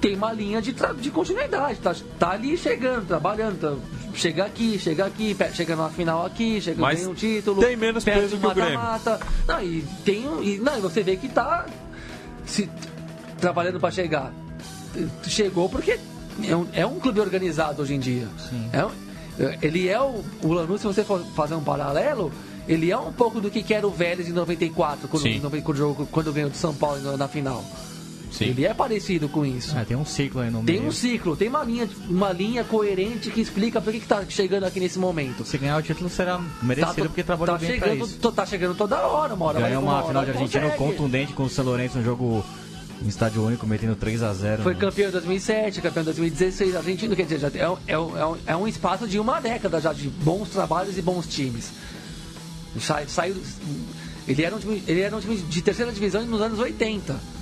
tem uma linha de, de continuidade, tá, tá ali chegando, trabalhando, tá, chega aqui, chega aqui, chega numa final aqui, chega Mas um título, tem menos peso que o Grêmio. Mata. Não, e tem e, não, e você vê que tá se, trabalhando para chegar. Chegou porque é um, é um clube organizado hoje em dia. É, ele é o, o Lanús, se você for fazer um paralelo, ele é um pouco do que era o Vélez em 94, quando, quando, quando ganhou do São Paulo na final. Sim. Ele é parecido com isso. É, tem um ciclo aí no tem meio. Tem um ciclo, tem uma linha, uma linha coerente que explica por que, está chegando aqui nesse momento. Se ganhar o título será merecido tá, porque trabalhou tá bem chegando, isso. Tá chegando toda hora, uma hora. Ganhou uma, uma final de Argentina contundente com o São Lourenço, um jogo em estádio único, metendo 3 a 0 Foi né? campeão em 2007, campeão em 2016, argentino, quer dizer, já é, é, é, é, um espaço de uma década já de bons trabalhos e bons times. Saiu, ele, era um time, ele era um time de terceira divisão nos anos 80.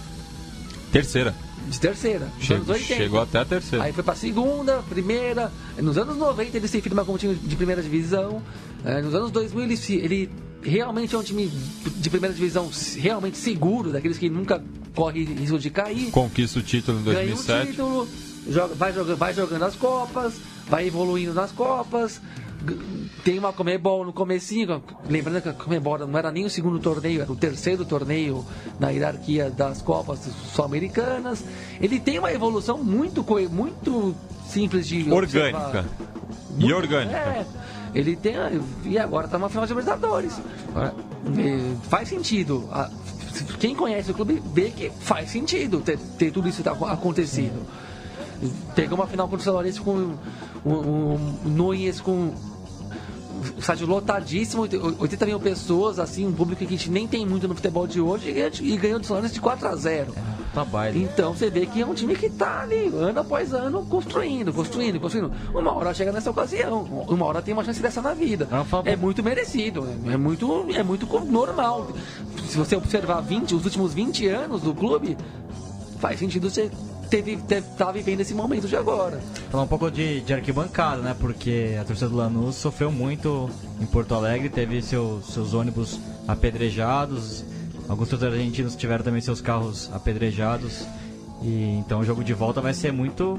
Terceira de terceira. Chegou, chegou até a terceira. Aí foi pra segunda, primeira. Nos anos 90 ele se firma como time de primeira divisão. É, nos anos 2000 ele, ele realmente é um time de primeira divisão realmente seguro, daqueles que nunca corre risco de cair. Conquista o título em 2007. Ganha o título, joga, vai, jogando, vai jogando as Copas, vai evoluindo nas Copas tem uma Comebol no comecinho, lembrando que a Comebol não era nem o segundo torneio, era o terceiro torneio na hierarquia das Copas Sul-Americanas. Ele tem uma evolução muito, muito simples de Orgânica. Observar. E orgânica. É, ele tem. E agora está uma final de Libertadores. Faz sentido. Quem conhece o clube vê que faz sentido ter, ter tudo isso acontecido. Pegou uma final contra o Lourenço com um, um, um Nunes com estádio lotadíssimo, 80 mil pessoas, assim, um público que a gente nem tem muito no futebol de hoje, e, e ganhou do São de 4 a 0 é, tá baile. Então você vê que é um time que tá ali, ano após ano, construindo, construindo, construindo. Uma hora chega nessa ocasião, uma hora tem uma chance dessa na vida. É, é muito merecido, é, é muito, é muito normal. Se você observar 20, os últimos 20 anos do clube, faz sentido você teve, teve, tá vivendo esse momento de agora. Falar um pouco de, de arquibancada, né? Porque a torcida do Lanús sofreu muito em Porto Alegre, teve seu, seus ônibus apedrejados, alguns torcedores argentinos tiveram também seus carros apedrejados. E então o jogo de volta vai ser muito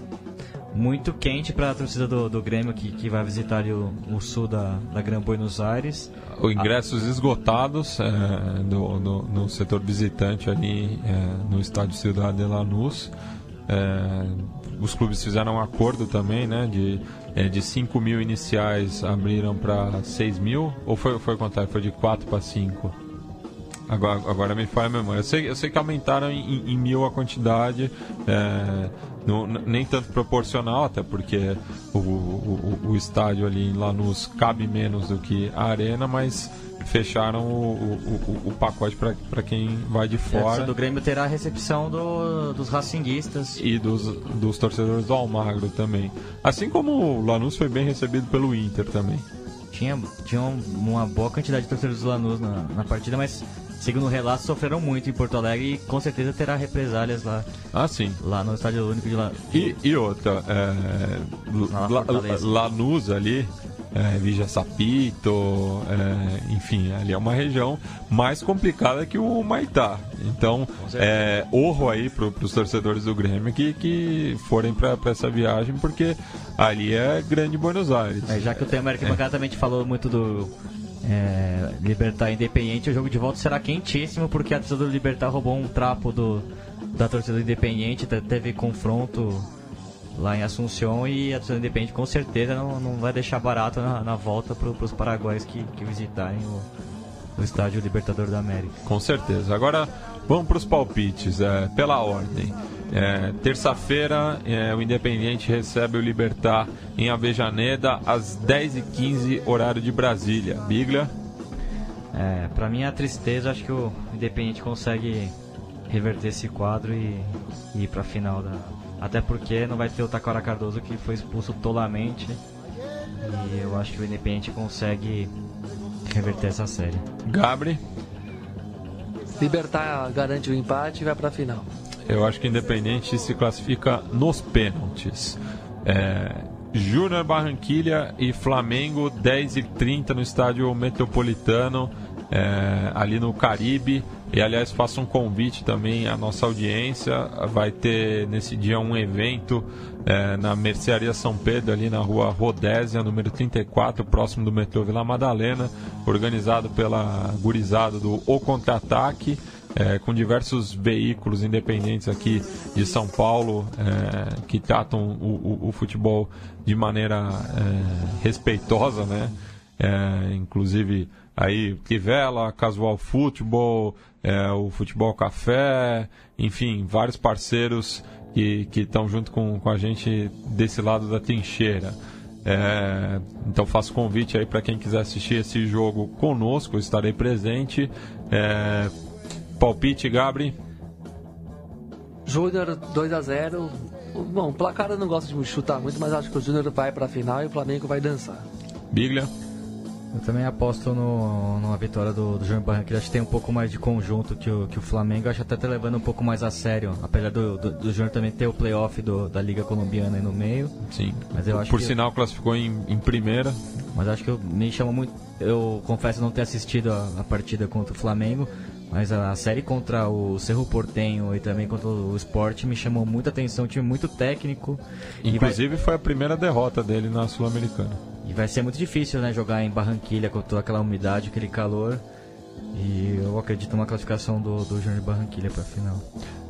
muito quente para a torcida do, do Grêmio que, que vai visitar o, o sul da, da Gran Buenos Aires. O ingressos a... esgotados é, do, do, no setor visitante ali é, no estádio Cidade de Lanús. É, os clubes fizeram um acordo também, né? De, é, de 5 mil iniciais abriram para 6 mil, ou foi, foi quanto? Foi de 4 para 5? Agora, agora me falha a memória. Eu sei, eu sei que aumentaram em, em mil a quantidade, é, no, nem tanto proporcional, até porque o, o, o, estádio ali em Lanús cabe menos do que a arena, mas fecharam o, o, o pacote para quem vai de fora. do Grêmio terá a recepção do, dos racinguistas. E dos, dos torcedores do Almagro também. Assim como o Lanús foi bem recebido pelo Inter também. Tinha, tinha uma boa quantidade de torcedores do Lanús na, na partida, mas segundo o relato, sofreram muito em Porto Alegre e com certeza terá represálias lá. Ah, sim. Lá no Estádio Único de Lanús. E, e outra, é, Lanús ali é, Vija Sapito, é, enfim, ali é uma região mais complicada que o Maitá. Então, é, orro aí para os torcedores do Grêmio que, que forem para essa viagem, porque ali é grande Buenos Aires. É, já que o tema Arquibancada é. também te falou muito do é, Libertar Independente, o jogo de volta será quentíssimo, porque a torcida do Libertar roubou um trapo do, da torcida Independente, teve confronto lá em Assunção e a torcida independente com certeza não, não vai deixar barato na, na volta para os paraguaios que, que visitarem o, o estádio Libertador da América. Com certeza. Agora vamos para os palpites, é, pela ordem. É, Terça-feira, é, o Independiente recebe o Libertar em Avejaneda às 10h15, horário de Brasília. Biglia? É, para mim, a tristeza, acho que o Independiente consegue reverter esse quadro e, e ir para a final da, até porque não vai ter o Takara Cardoso que foi expulso tolamente. E eu acho que o Independente consegue reverter essa série. Gabri? Libertar garante o empate e vai pra final. Eu acho que o Independente se classifica nos pênaltis. É, Júnior Barranquilha e Flamengo, 10 e 30 no estádio Metropolitano, é, ali no Caribe. E aliás, faço um convite também à nossa audiência. Vai ter nesse dia um evento é, na Mercearia São Pedro, ali na rua Rodésia, número 34, próximo do metrô Vila Madalena, organizado pela gurizada do O Contra-Ataque. É, com diversos veículos independentes aqui de São Paulo é, que tratam o, o, o, futebol de maneira é, respeitosa, né? É, inclusive aí Tivela, Casual Futebol, é, o Futebol Café, enfim, vários parceiros que estão junto com, com a gente desse lado da trincheira. É, então faço convite aí para quem quiser assistir esse jogo conosco, estarei presente. É, palpite, Gabri? Júnior 2 a 0 Bom, placar eu não gosto de chutar muito, mas acho que o Júnior vai para a final e o Flamengo vai dançar. Biglia? Eu também aposto no, numa vitória do, do Júnior Barranquilla. Acho que tem um pouco mais de conjunto que o, que o Flamengo. Acho até tá levando um pouco mais a sério. Apesar do, do, do Júnior também ter o playoff do, da Liga Colombiana aí no meio. Sim. Mas eu acho Por que sinal, classificou em, em, primeira. Mas acho que eu, me chama muito. Eu confesso não ter assistido a, a partida contra o Flamengo. Mas a série contra o Cerro Portenho e também contra o Sport me chamou muita atenção. Um time muito técnico. Inclusive vai... foi a primeira derrota dele na Sul-Americana. E vai ser muito difícil, né, jogar em Barranquilha com toda aquela umidade, aquele calor. E eu acredito numa classificação do, do Júnior de Barranquilha para a final.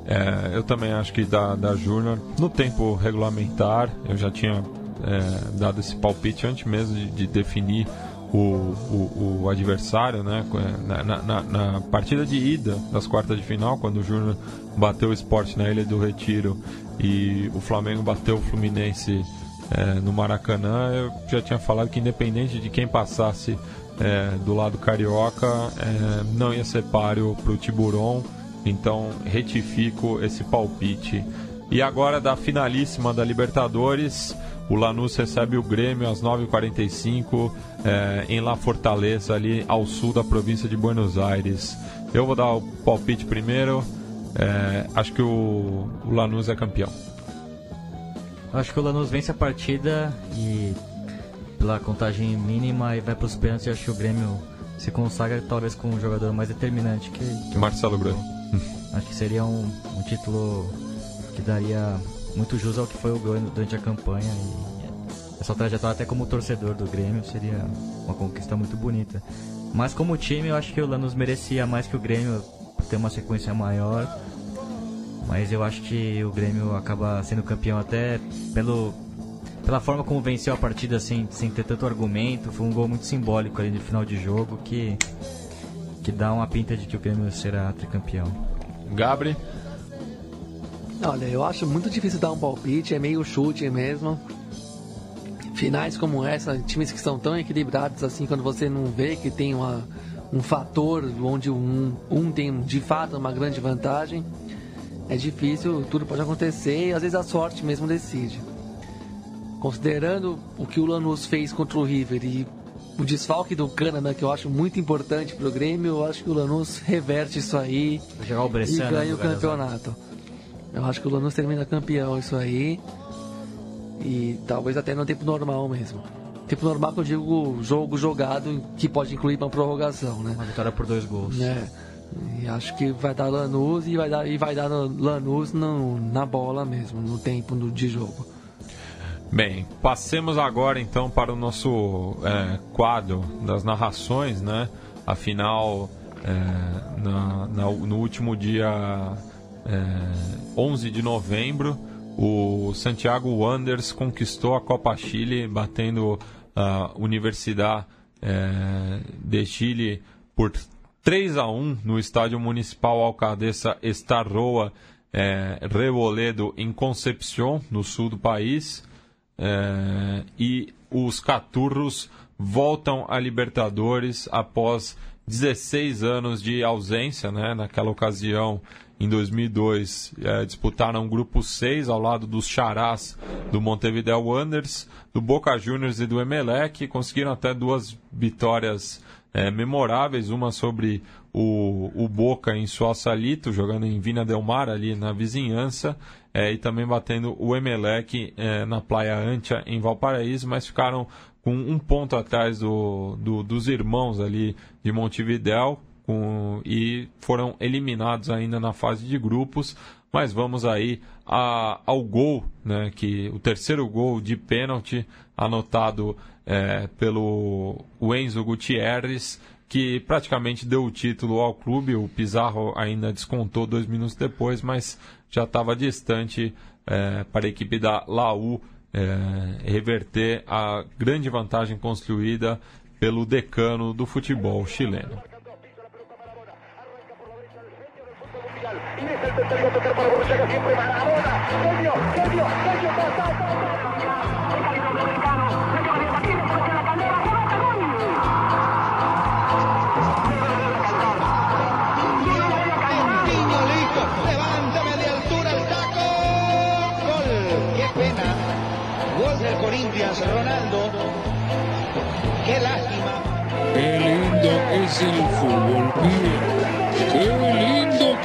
É, eu também acho que da, da Júnior, no tempo regulamentar, eu já tinha é, dado esse palpite antes mesmo de, de definir o, o, o, adversário, né? Na, na, na, partida de ida das quartas de final, quando o Júnior bateu o esporte na Ilha do Retiro e o Flamengo bateu o Fluminense é, no Maracanã, eu já tinha falado que independente de quem passasse é, do lado carioca, é, não ia ser páreo para o Tiburon, então retifico esse palpite. E agora da finalíssima da Libertadores, o Lanús recebe o Grêmio às 9h45 é, em La Fortaleza, ali ao sul da província de Buenos Aires. Eu vou dar o palpite primeiro. É, acho que o, o Lanús é campeão. Acho que o Lanús vence a partida e pela contagem mínima e vai para os pênaltis. Acho que o Grêmio se consagra talvez com um jogador mais determinante que, que Marcelo Grêmio. Acho que seria um, um, título que daria muito jus ao que foi o Grêmio durante a campanha e essa trajetória até como torcedor do Grêmio seria uma conquista muito bonita. Mas como time eu acho que o Lanús merecia mais que o Grêmio ter uma sequência maior mas eu acho que o Grêmio acaba sendo campeão até pelo, pela forma como venceu a partida sem, sem ter tanto argumento. Foi um gol muito simbólico ali no final de jogo que, que dá uma pinta de que o Grêmio será tricampeão. Gabri? Olha, eu acho muito difícil dar um palpite, é meio chute mesmo. Finais como essa, times que são tão equilibrados assim, quando você não vê que tem uma, um fator onde um, um tem de fato uma grande vantagem é difícil, tudo pode acontecer e às vezes a sorte mesmo decide. Considerando o que o Lanús fez contra o River e o desfalque do Kahneman, que eu acho muito importante para o Grêmio, eu acho que o Lanús reverte isso aí e ganha o campeonato. Eu acho que o Lanús termina campeão isso aí. E talvez até no tempo normal mesmo. Tempo normal que eu digo jogo jogado, que pode incluir uma prorrogação, né? Uma vitória por dois gols. É. E acho que vai dar Lanús e vai dar, e vai dar Lanús no, na bola mesmo, no tempo do, de jogo. Bem, passemos agora então para o nosso é, quadro das narrações, né? Afinal, é, na, na, no último dia é, 11 de novembro, o Santiago Wanderers conquistou a Copa Chile, batendo a Universidade é, de Chile por 3 a 1 no estádio municipal Alcaldesa Estarroa é, em Concepción, no sul do país. É, e os Caturros voltam a Libertadores após 16 anos de ausência. Né? Naquela ocasião, em 2002 é, disputaram grupo 6 ao lado dos Charás do Montevideo Wanderers, do Boca Juniors e do Emelec. Conseguiram até duas vitórias é, memoráveis, uma sobre o, o Boca em Suaçalito, jogando em Vina Del Mar, ali na vizinhança, é, e também batendo o Emelec é, na Praia Antia, em Valparaíso, mas ficaram com um ponto atrás do, do dos irmãos ali de Montevideo, com, e foram eliminados ainda na fase de grupos. Mas vamos aí a, ao gol, né, que o terceiro gol de pênalti anotado é, pelo Enzo Gutierrez, que praticamente deu o título ao clube. O Pizarro ainda descontou dois minutos depois, mas já estava distante é, para a equipe da Laú é, reverter a grande vantagem construída pelo decano do futebol chileno. Corinthians, Ronaldo. Qué lástima. Qué lindo es el fútbol,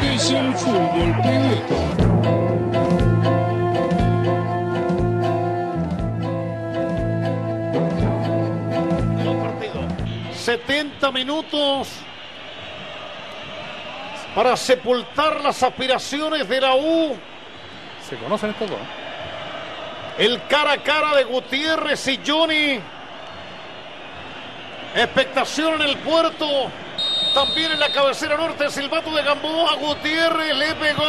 que es el fútbol, pibe. 70 minutos para sepultar las aspiraciones de la U. Se conocen estos dos. El cara a cara de Gutiérrez y Johnny. Expectación en el puerto. También en la cabecera norte, silbato de Gamboa. Gutiérrez le pegó.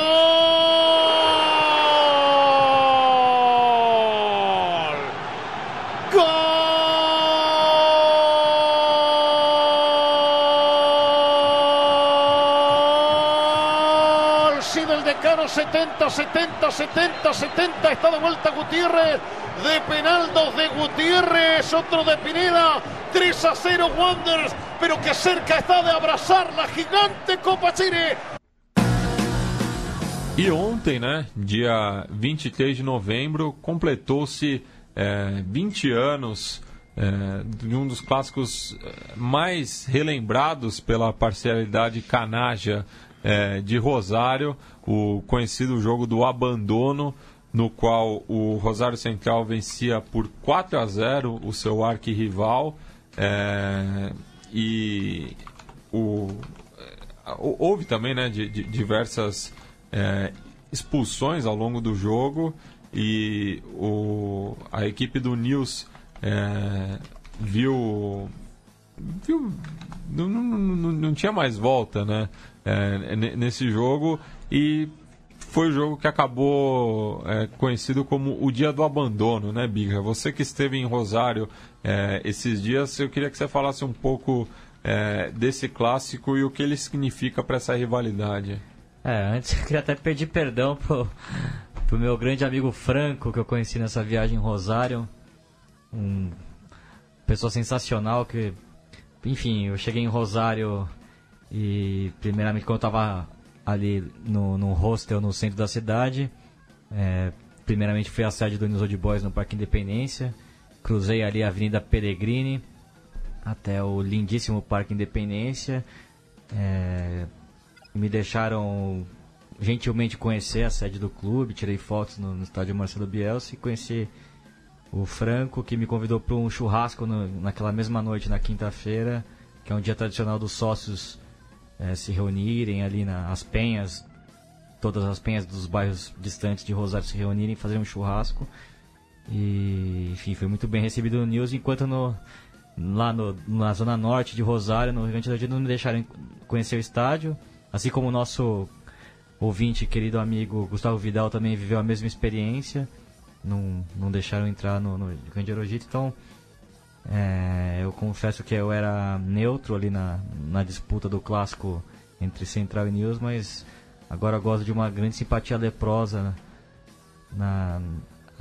del decano 70, 70, 70, 70. Está de vuelta Gutiérrez. De penaldos de Gutiérrez. Otro de Pineda. 3 a 0 Wanderers. Pero que cerca está de abrazar la gigante Copa Chile. E ontem, né, dia 23 de novembro, completou-se é, 20 anos é, de um dos clássicos é, mais relembrados pela parcialidade canaja é, de Rosário, o conhecido jogo do abandono, no qual o Rosário Central vencia por 4 a 0 o seu arquirrival. É, e o, é, houve também né, de, de diversas é, expulsões ao longo do jogo e o, a equipe do News é, viu, viu não, não, não, não, tinha mais volta né, é, nesse jogo e foi o jogo que acabou é, conhecido como o dia do abandono, né, Biga? Você que esteve em Rosário é, esses dias, eu queria que você falasse um pouco é, desse clássico e o que ele significa para essa rivalidade. É, antes eu queria até pedir perdão pro, pro meu grande amigo Franco, que eu conheci nessa viagem em Rosário. Um pessoa sensacional que, enfim, eu cheguei em Rosário e primeiramente quando eu estava ali no, no hostel no centro da cidade. É, primeiramente fui à sede do News Old Boys no Parque Independência. Cruzei ali a Avenida Peregrini até o lindíssimo Parque Independência. É, me deixaram gentilmente conhecer a sede do clube, tirei fotos no, no estádio Marcelo Bielsa e conheci o Franco, que me convidou para um churrasco no, naquela mesma noite, na quinta-feira, que é um dia tradicional dos sócios é, se reunirem ali nas penhas, todas as penhas dos bairros distantes de Rosário se reunirem, fazer um churrasco. E, enfim, foi muito bem recebido no News, enquanto no, lá no, na zona norte de Rosário, no Rio Grande do Sul, não me deixaram conhecer o estádio, assim como o nosso ouvinte, querido amigo Gustavo Vidal também viveu a mesma experiência, não, não deixaram entrar no, no Sul, então é, eu confesso que eu era neutro ali na, na disputa do clássico entre Central e News, mas agora gosto de uma grande simpatia leprosa na,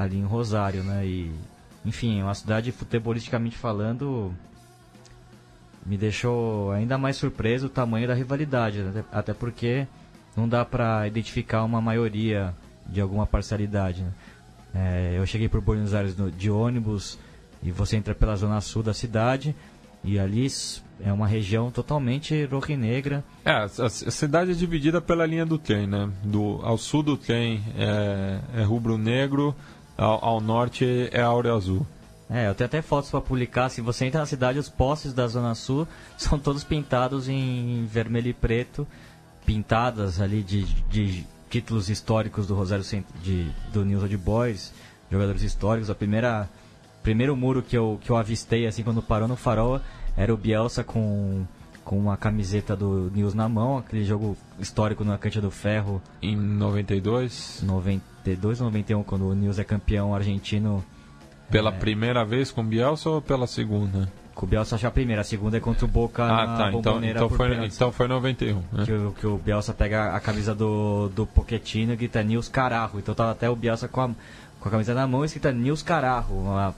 ali em Rosário, né? E, enfim, é uma cidade futebolisticamente falando me deixou ainda mais surpreso o tamanho da rivalidade, né? até porque não dá pra identificar uma maioria de alguma parcialidade. Né? É, eu cheguei por Buenos Aires no- de ônibus e você entra pela zona sul da cidade e ali é uma região totalmente rojinegra. É, a- a cidade é dividida pela linha do trem, né? Do, ao sul do trem é, é rubro-negro, ao, ao norte é áureo azul. É, eu tenho até fotos pra publicar. Se você entra na cidade, os postes da Zona Sul <laughs> são todos pintados em vermelho e preto, pintadas ali de, de títulos históricos do Rosário Cent- de do News Old Boys, jogadores históricos. A primeira primeiro muro que eu que eu avistei assim quando parou no farol era o Bielsa com com uma camiseta do News na mão, aquele jogo histórico na Cancha do Ferro, Em 92, 92 91, quando o News é campeão argentino pela É. primeira vez com Bielsa ou pela segunda? Com o Bielsa achou a primeira, a segunda é contra o Boca Ah, na tá. Então, então, por foi, pênaltis. então foi 91. Né? Que, o, que o Bielsa pega a camisa do, do Pochettino e grita Nils Carajo. Então tava até o Bielsa com a, com a camisa na mão e escrita Nils Carajo. Uma,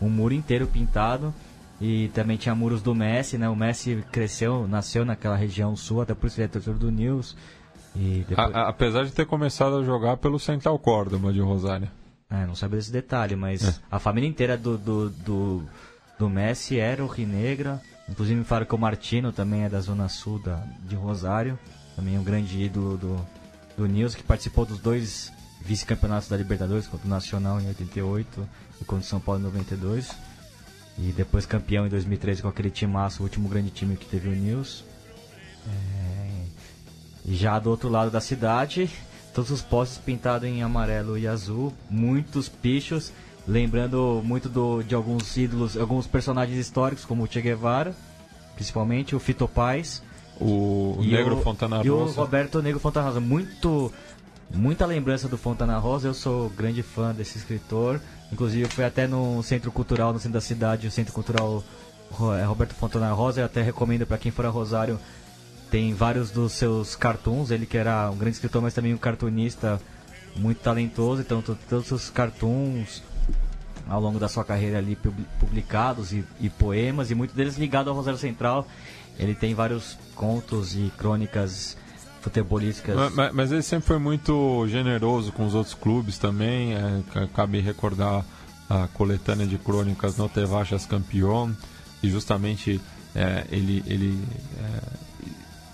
um muro inteiro pintado. E também tinha muros do Messi, né? O Messi cresceu, nasceu naquela região sul, até por isso ele é torcedor do News. Depois... A- apesar de ter começado a jogar pelo Central Córdoba de Rosário. É, não sabe desse detalhe, mas É. a família inteira do, do, do, do Messi era o Rinegra. Inclusive me falaram que o Martino também é da zona sul da, de Rosário. Também é um grande ídolo do, do Nils, que participou dos dois vice-campeonatos da Libertadores, contra o Nacional em 88 e contra o São Paulo em 92. E depois campeão em 2013 com aquele timaço, o último grande time que teve o Nils. É, já do outro lado da cidade, todos os postes pintados em amarelo e azul, muitos pichos, lembrando muito do, de alguns ídolos, alguns personagens históricos, como o Che Guevara, principalmente o Fito Paz. O Negro o- Fontana E o Rosa. Roberto Negro Fontana Rosa. Muito, muita lembrança do Fontana Rosa, eu sou grande fã desse escritor. Inclusive, fui até no Centro Cultural, no centro da cidade, o Centro Cultural é, Roberto Fontana Rosa. Eu até recomendo para quem for a Rosário. Tem vários dos seus cartoons. Ele que era um grande escritor, mas também um cartunista muito talentoso. Então, to- todos os cartoons ao longo da sua carreira ali pub- publicados e, e poemas, e muitos deles ligados ao Rosário Central. Ele tem vários contos e crônicas futebolísticas. Ma- ma- Mas, ele sempre foi muito generoso com os outros clubes também. É, ca- cabe recordar a coletânea de crônicas No Te Vayas Campeón. E justamente é, ele, ele é,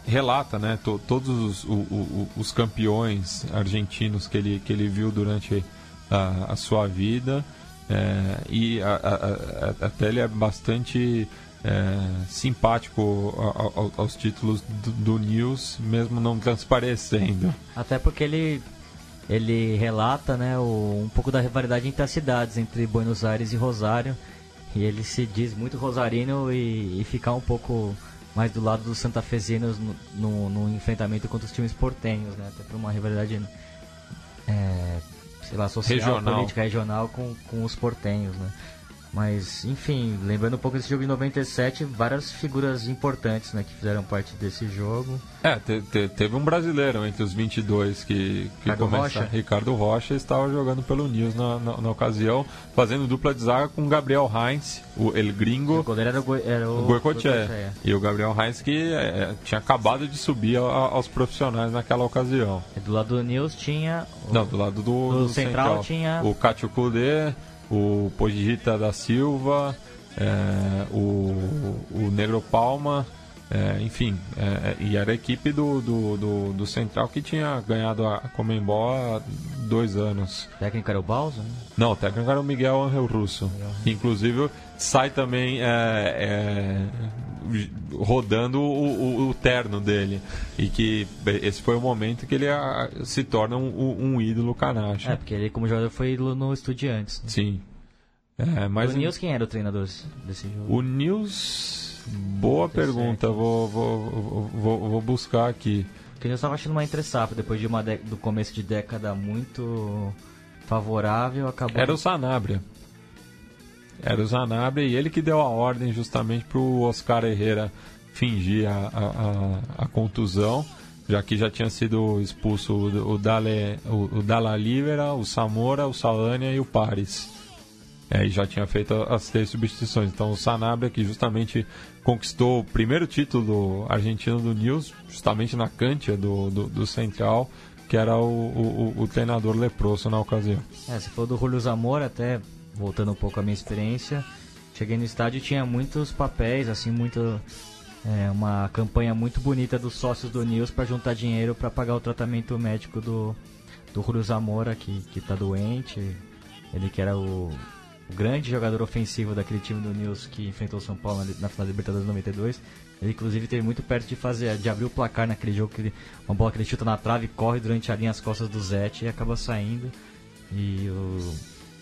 relata né, to- todos os, o- o- os campeões argentinos que ele, que ele viu durante a, a sua vida. É, e a- a- até ele é bastante é, simpático ao- aos títulos do, do News, mesmo não transparecendo. Até porque ele ele relata, né, o- um pouco da rivalidade entre as cidades, entre Buenos Aires e Rosário. E ele se diz muito rosarino e, e ficar um pouco mais do lado dos santafesinos no, no, no enfrentamento contra os times portenhos, né? Até por uma rivalidade é, sei lá, social, Regional. política regional com, com os portenhos, né? Mas, enfim, lembrando um pouco desse jogo de 97, várias figuras importantes, né, que fizeram parte desse jogo. É, te- te- teve um brasileiro entre os 22 que, que Ricardo começa- Rocha? Ricardo Rocha estava jogando pelo News na, na, na ocasião, fazendo dupla de zaga com Gabriel Heinz, o El Gringo, O goleiro era o, era o o Goicoechea. E o Gabriel Heinz que é, tinha acabado de subir a- aos profissionais naquela ocasião. E do lado do News tinha. o- Não, do lado do, Do do central tinha- o Cátio Kudê, o Pogita da Silva, é, o, o Negro Palma, é, enfim, é, e era a equipe do, do, do, do Central que tinha ganhado a Comembol há dois anos. O técnico era o Balsa? né? Não, o técnico era o Miguel Angel Russo. que, Inclusive sai também é, é, rodando o, o- o terno dele. E que esse foi o momento que ele ah, se torna um, um ídolo canacha. É, porque ele, como jogador, foi ídolo no Estudiantes. Né? Sim. É, mas o News, quem era o treinador desse jogo? o News. Boa pergunta, vou, vou, vou, vou, buscar aqui. Porque News estava achando uma entre safra, depois de uma dé- do começo de década muito favorável, acabou. Era o Sanabria. Era o Sanabria e ele que deu a ordem justamente para o Oscar Herrera fingir a, a, a- a contusão, já que já tinha sido expulso o, o, Dale, o, o Dalla Livera, o Samora, o Salânia e o Pares. É, e já tinha feito as três substituições. Então o Sanabria, que justamente conquistou o primeiro título argentino do News, justamente na cancha do, do, do Central, que era o, o, o, treinador leproso na ocasião. É, você falou do Julio Zamora, até voltando um pouco à minha experiência. Cheguei no estádio e tinha muitos papéis, assim, muito. É, uma campanha muito bonita dos sócios do News para juntar dinheiro para pagar o tratamento médico do, do Julio Zamora, que, que tá doente. Ele que era o, grande jogador ofensivo daquele time do News que enfrentou o São Paulo na, na final da Libertadores 92. Ele inclusive teve muito perto de fazer, de abrir o placar naquele jogo que ele, uma bola que ele chuta na trave, corre durante a linha as costas do Zete e acaba saindo. E o,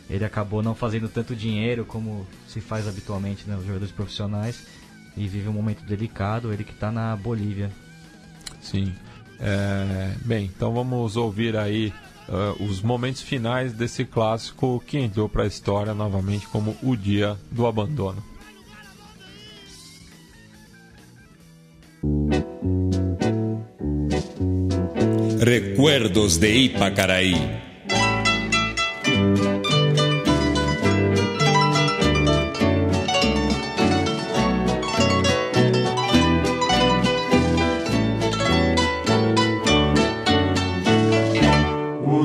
ele acabou não fazendo tanto dinheiro como se faz habitualmente nos né, jogadores profissionais e vive um momento delicado, ele que está na Bolívia. Sim. É, bem, então vamos ouvir aí uh, os momentos finais desse clássico que entrou para a história novamente como o dia do abandono. Recuerdos de Ipacaraí.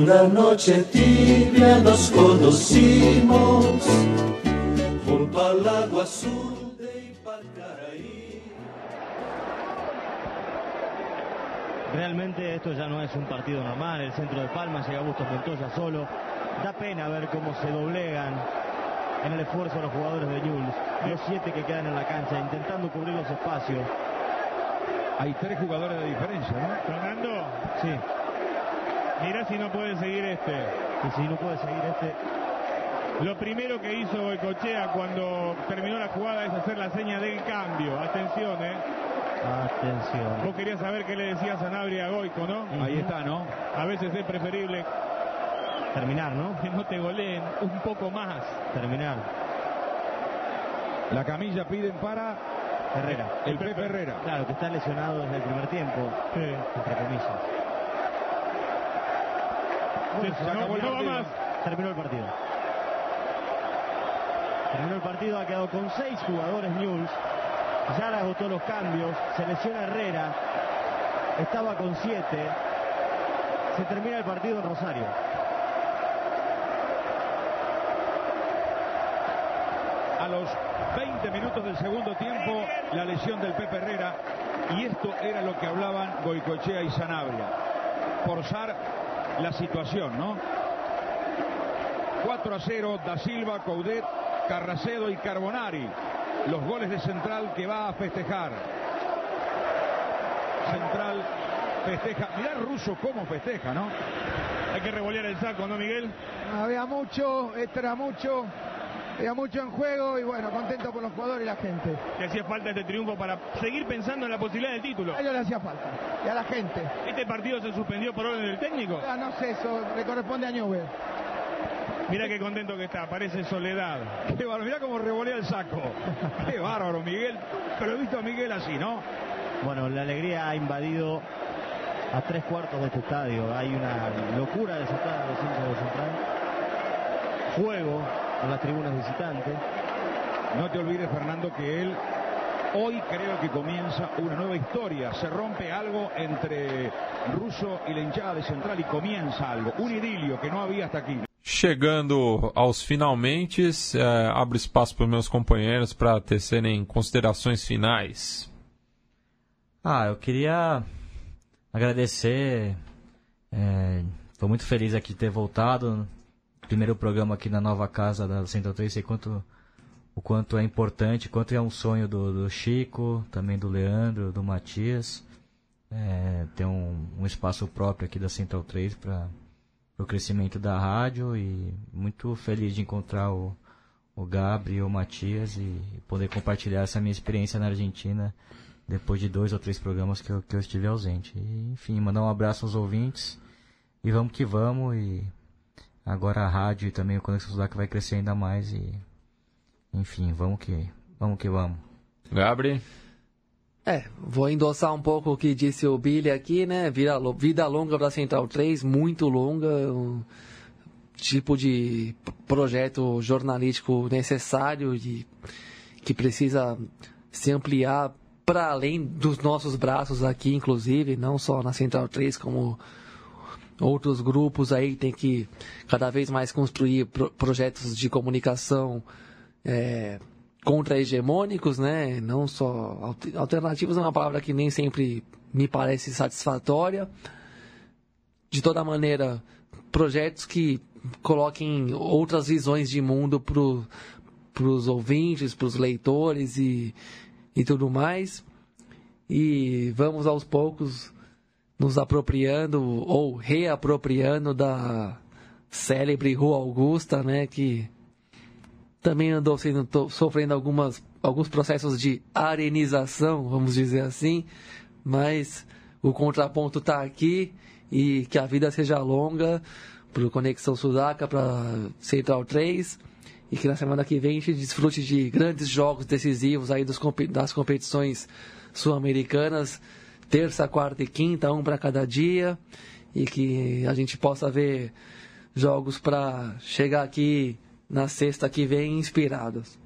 Noche tibia nos conocimos junto al agua azul de Ipacaraí. Realmente esto ya no es un partido normal, el centro de Palma llega Bustos Montoya solo. Da pena ver cómo se doblegan en el esfuerzo los jugadores de Jules, los siete que quedan en la cancha, intentando cubrir los espacios. Hay tres jugadores de diferencia, ¿no? Fernando. Sí. Mirá si no puede seguir este. Y si no puede seguir este. Lo primero que hizo Boicochea cuando terminó la jugada es hacer la seña del cambio. Atención, ¿eh? Atención. Vos querías saber qué le decía Sanabria a Goico, ¿no? Ahí está, ¿no? A veces es preferible terminar, ¿no? Que no te goleen un poco más. Terminar. La camilla piden para Herrera. El, Pepe Herrera. Claro, que está lesionado desde el primer tiempo. Sí. Entre comillas no, Terminó el partido. Terminó el partido, ha quedado con seis jugadores News. Ya le agotó los cambios. Se lesiona Herrera. Estaba con siete. Se termina el partido en Rosario. A los 20 minutos del segundo tiempo, la lesión del Pepe Herrera. Y esto era lo que hablaban Goicochea y Sanabria. Forzar la situación, ¿no? 4 a 0, Da Silva, Coudet, Carracedo y Carbonari. Los goles de Central que va a festejar. Central festeja. Mirá Russo cómo festeja, ¿no? Hay que revolear el saco, ¿no, Miguel? Había mucho, esto era mucho. Había mucho en juego y bueno, contento por los jugadores y la gente. Le hacía falta este triunfo para seguir pensando en la posibilidad del título. A ellos le hacía falta. Y a la gente. ¿Este partido se suspendió por orden del técnico? Ah, no sé, eso le corresponde a Newell. Mira qué contento que está, parece soledad. <laughs> Qué bárbaro, mira cómo revolea el saco. <laughs> Qué bárbaro, Miguel. Pero he visto a Miguel así, ¿no? Bueno, la alegría ha invadido a tres cuartos de este estadio. Hay una locura desatada de los hinchas de Central. Juego en las tribunas visitantes. No te olvides, Fernando, que él hoy creo que comienza una nueva historia. Se rompe algo entre Russo y la hinchada de Central y comienza algo, un idilio que no había hasta aquí. Chegando aos finalmente, é, abro espaço para os meus companheiros para tecerem considerações finais. Ah, eu queria agradecer. É, Estou muito feliz aqui de ter voltado primeiro programa aqui na nova casa da Central 3, sei quanto, o quanto é importante, quanto é um sonho do, do Chico, também do Leandro, do Matias. É, ter um, um, espaço próprio aqui da Central 3 para o crescimento da rádio e muito feliz de encontrar o, o Gabri e o Matias e poder compartilhar essa minha experiência na Argentina depois de dois ou três programas que eu, que eu estive ausente. E, enfim, mandar um abraço aos ouvintes e vamos que vamos e Agora a rádio e também o Conexão Sudaca vai crescer ainda mais e. Enfim, vamos que vamos. Que vamos. Gabriel? É, vou endossar um pouco o que disse o Billy aqui, né? Vida, vida longa para Central 3, muito longa. tipo de projeto jornalístico necessário e que precisa se ampliar para além dos nossos braços aqui, inclusive, não só na Central 3, como outros grupos aí tem que cada vez mais construir pro projetos de comunicação é, contra-hegemônicos, né? Não só alternativos é uma palavra que nem sempre me parece satisfatória. De toda maneira, projetos que coloquem outras visões de mundo para os ouvintes, para os leitores e, e tudo mais. E vamos aos poucos nos apropriando ou reapropriando da célebre Rua Augusta, né, que também andou sendo, sofrendo algumas, alguns processos de arenização, vamos dizer assim, mas o contraponto está aqui e que a vida seja longa para Conexão Sudaca, para Central 3 e que na semana que vem a gente desfrute de grandes jogos decisivos aí dos, das competições sul-americanas, terça, quarta e quinta, um para cada dia, e que a gente possa ver jogos para chegar aqui na sexta que vem inspirados.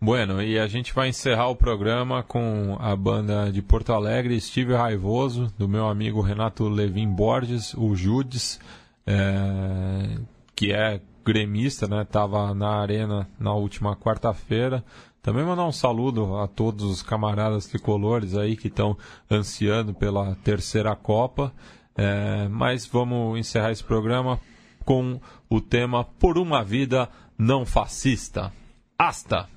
Bueno, e a gente vai encerrar o programa com a banda de Porto Alegre, Steve Raivoso, do meu amigo Renato Levin Borges, o Judes, é, que é gremista, né? Tava na arena na última quarta-feira. Também mandar um saludo a todos os camaradas tricolores aí que estão ansiando pela terceira Copa. É, mas vamos encerrar esse programa com o tema Por uma Vida Não Fascista. Hasta!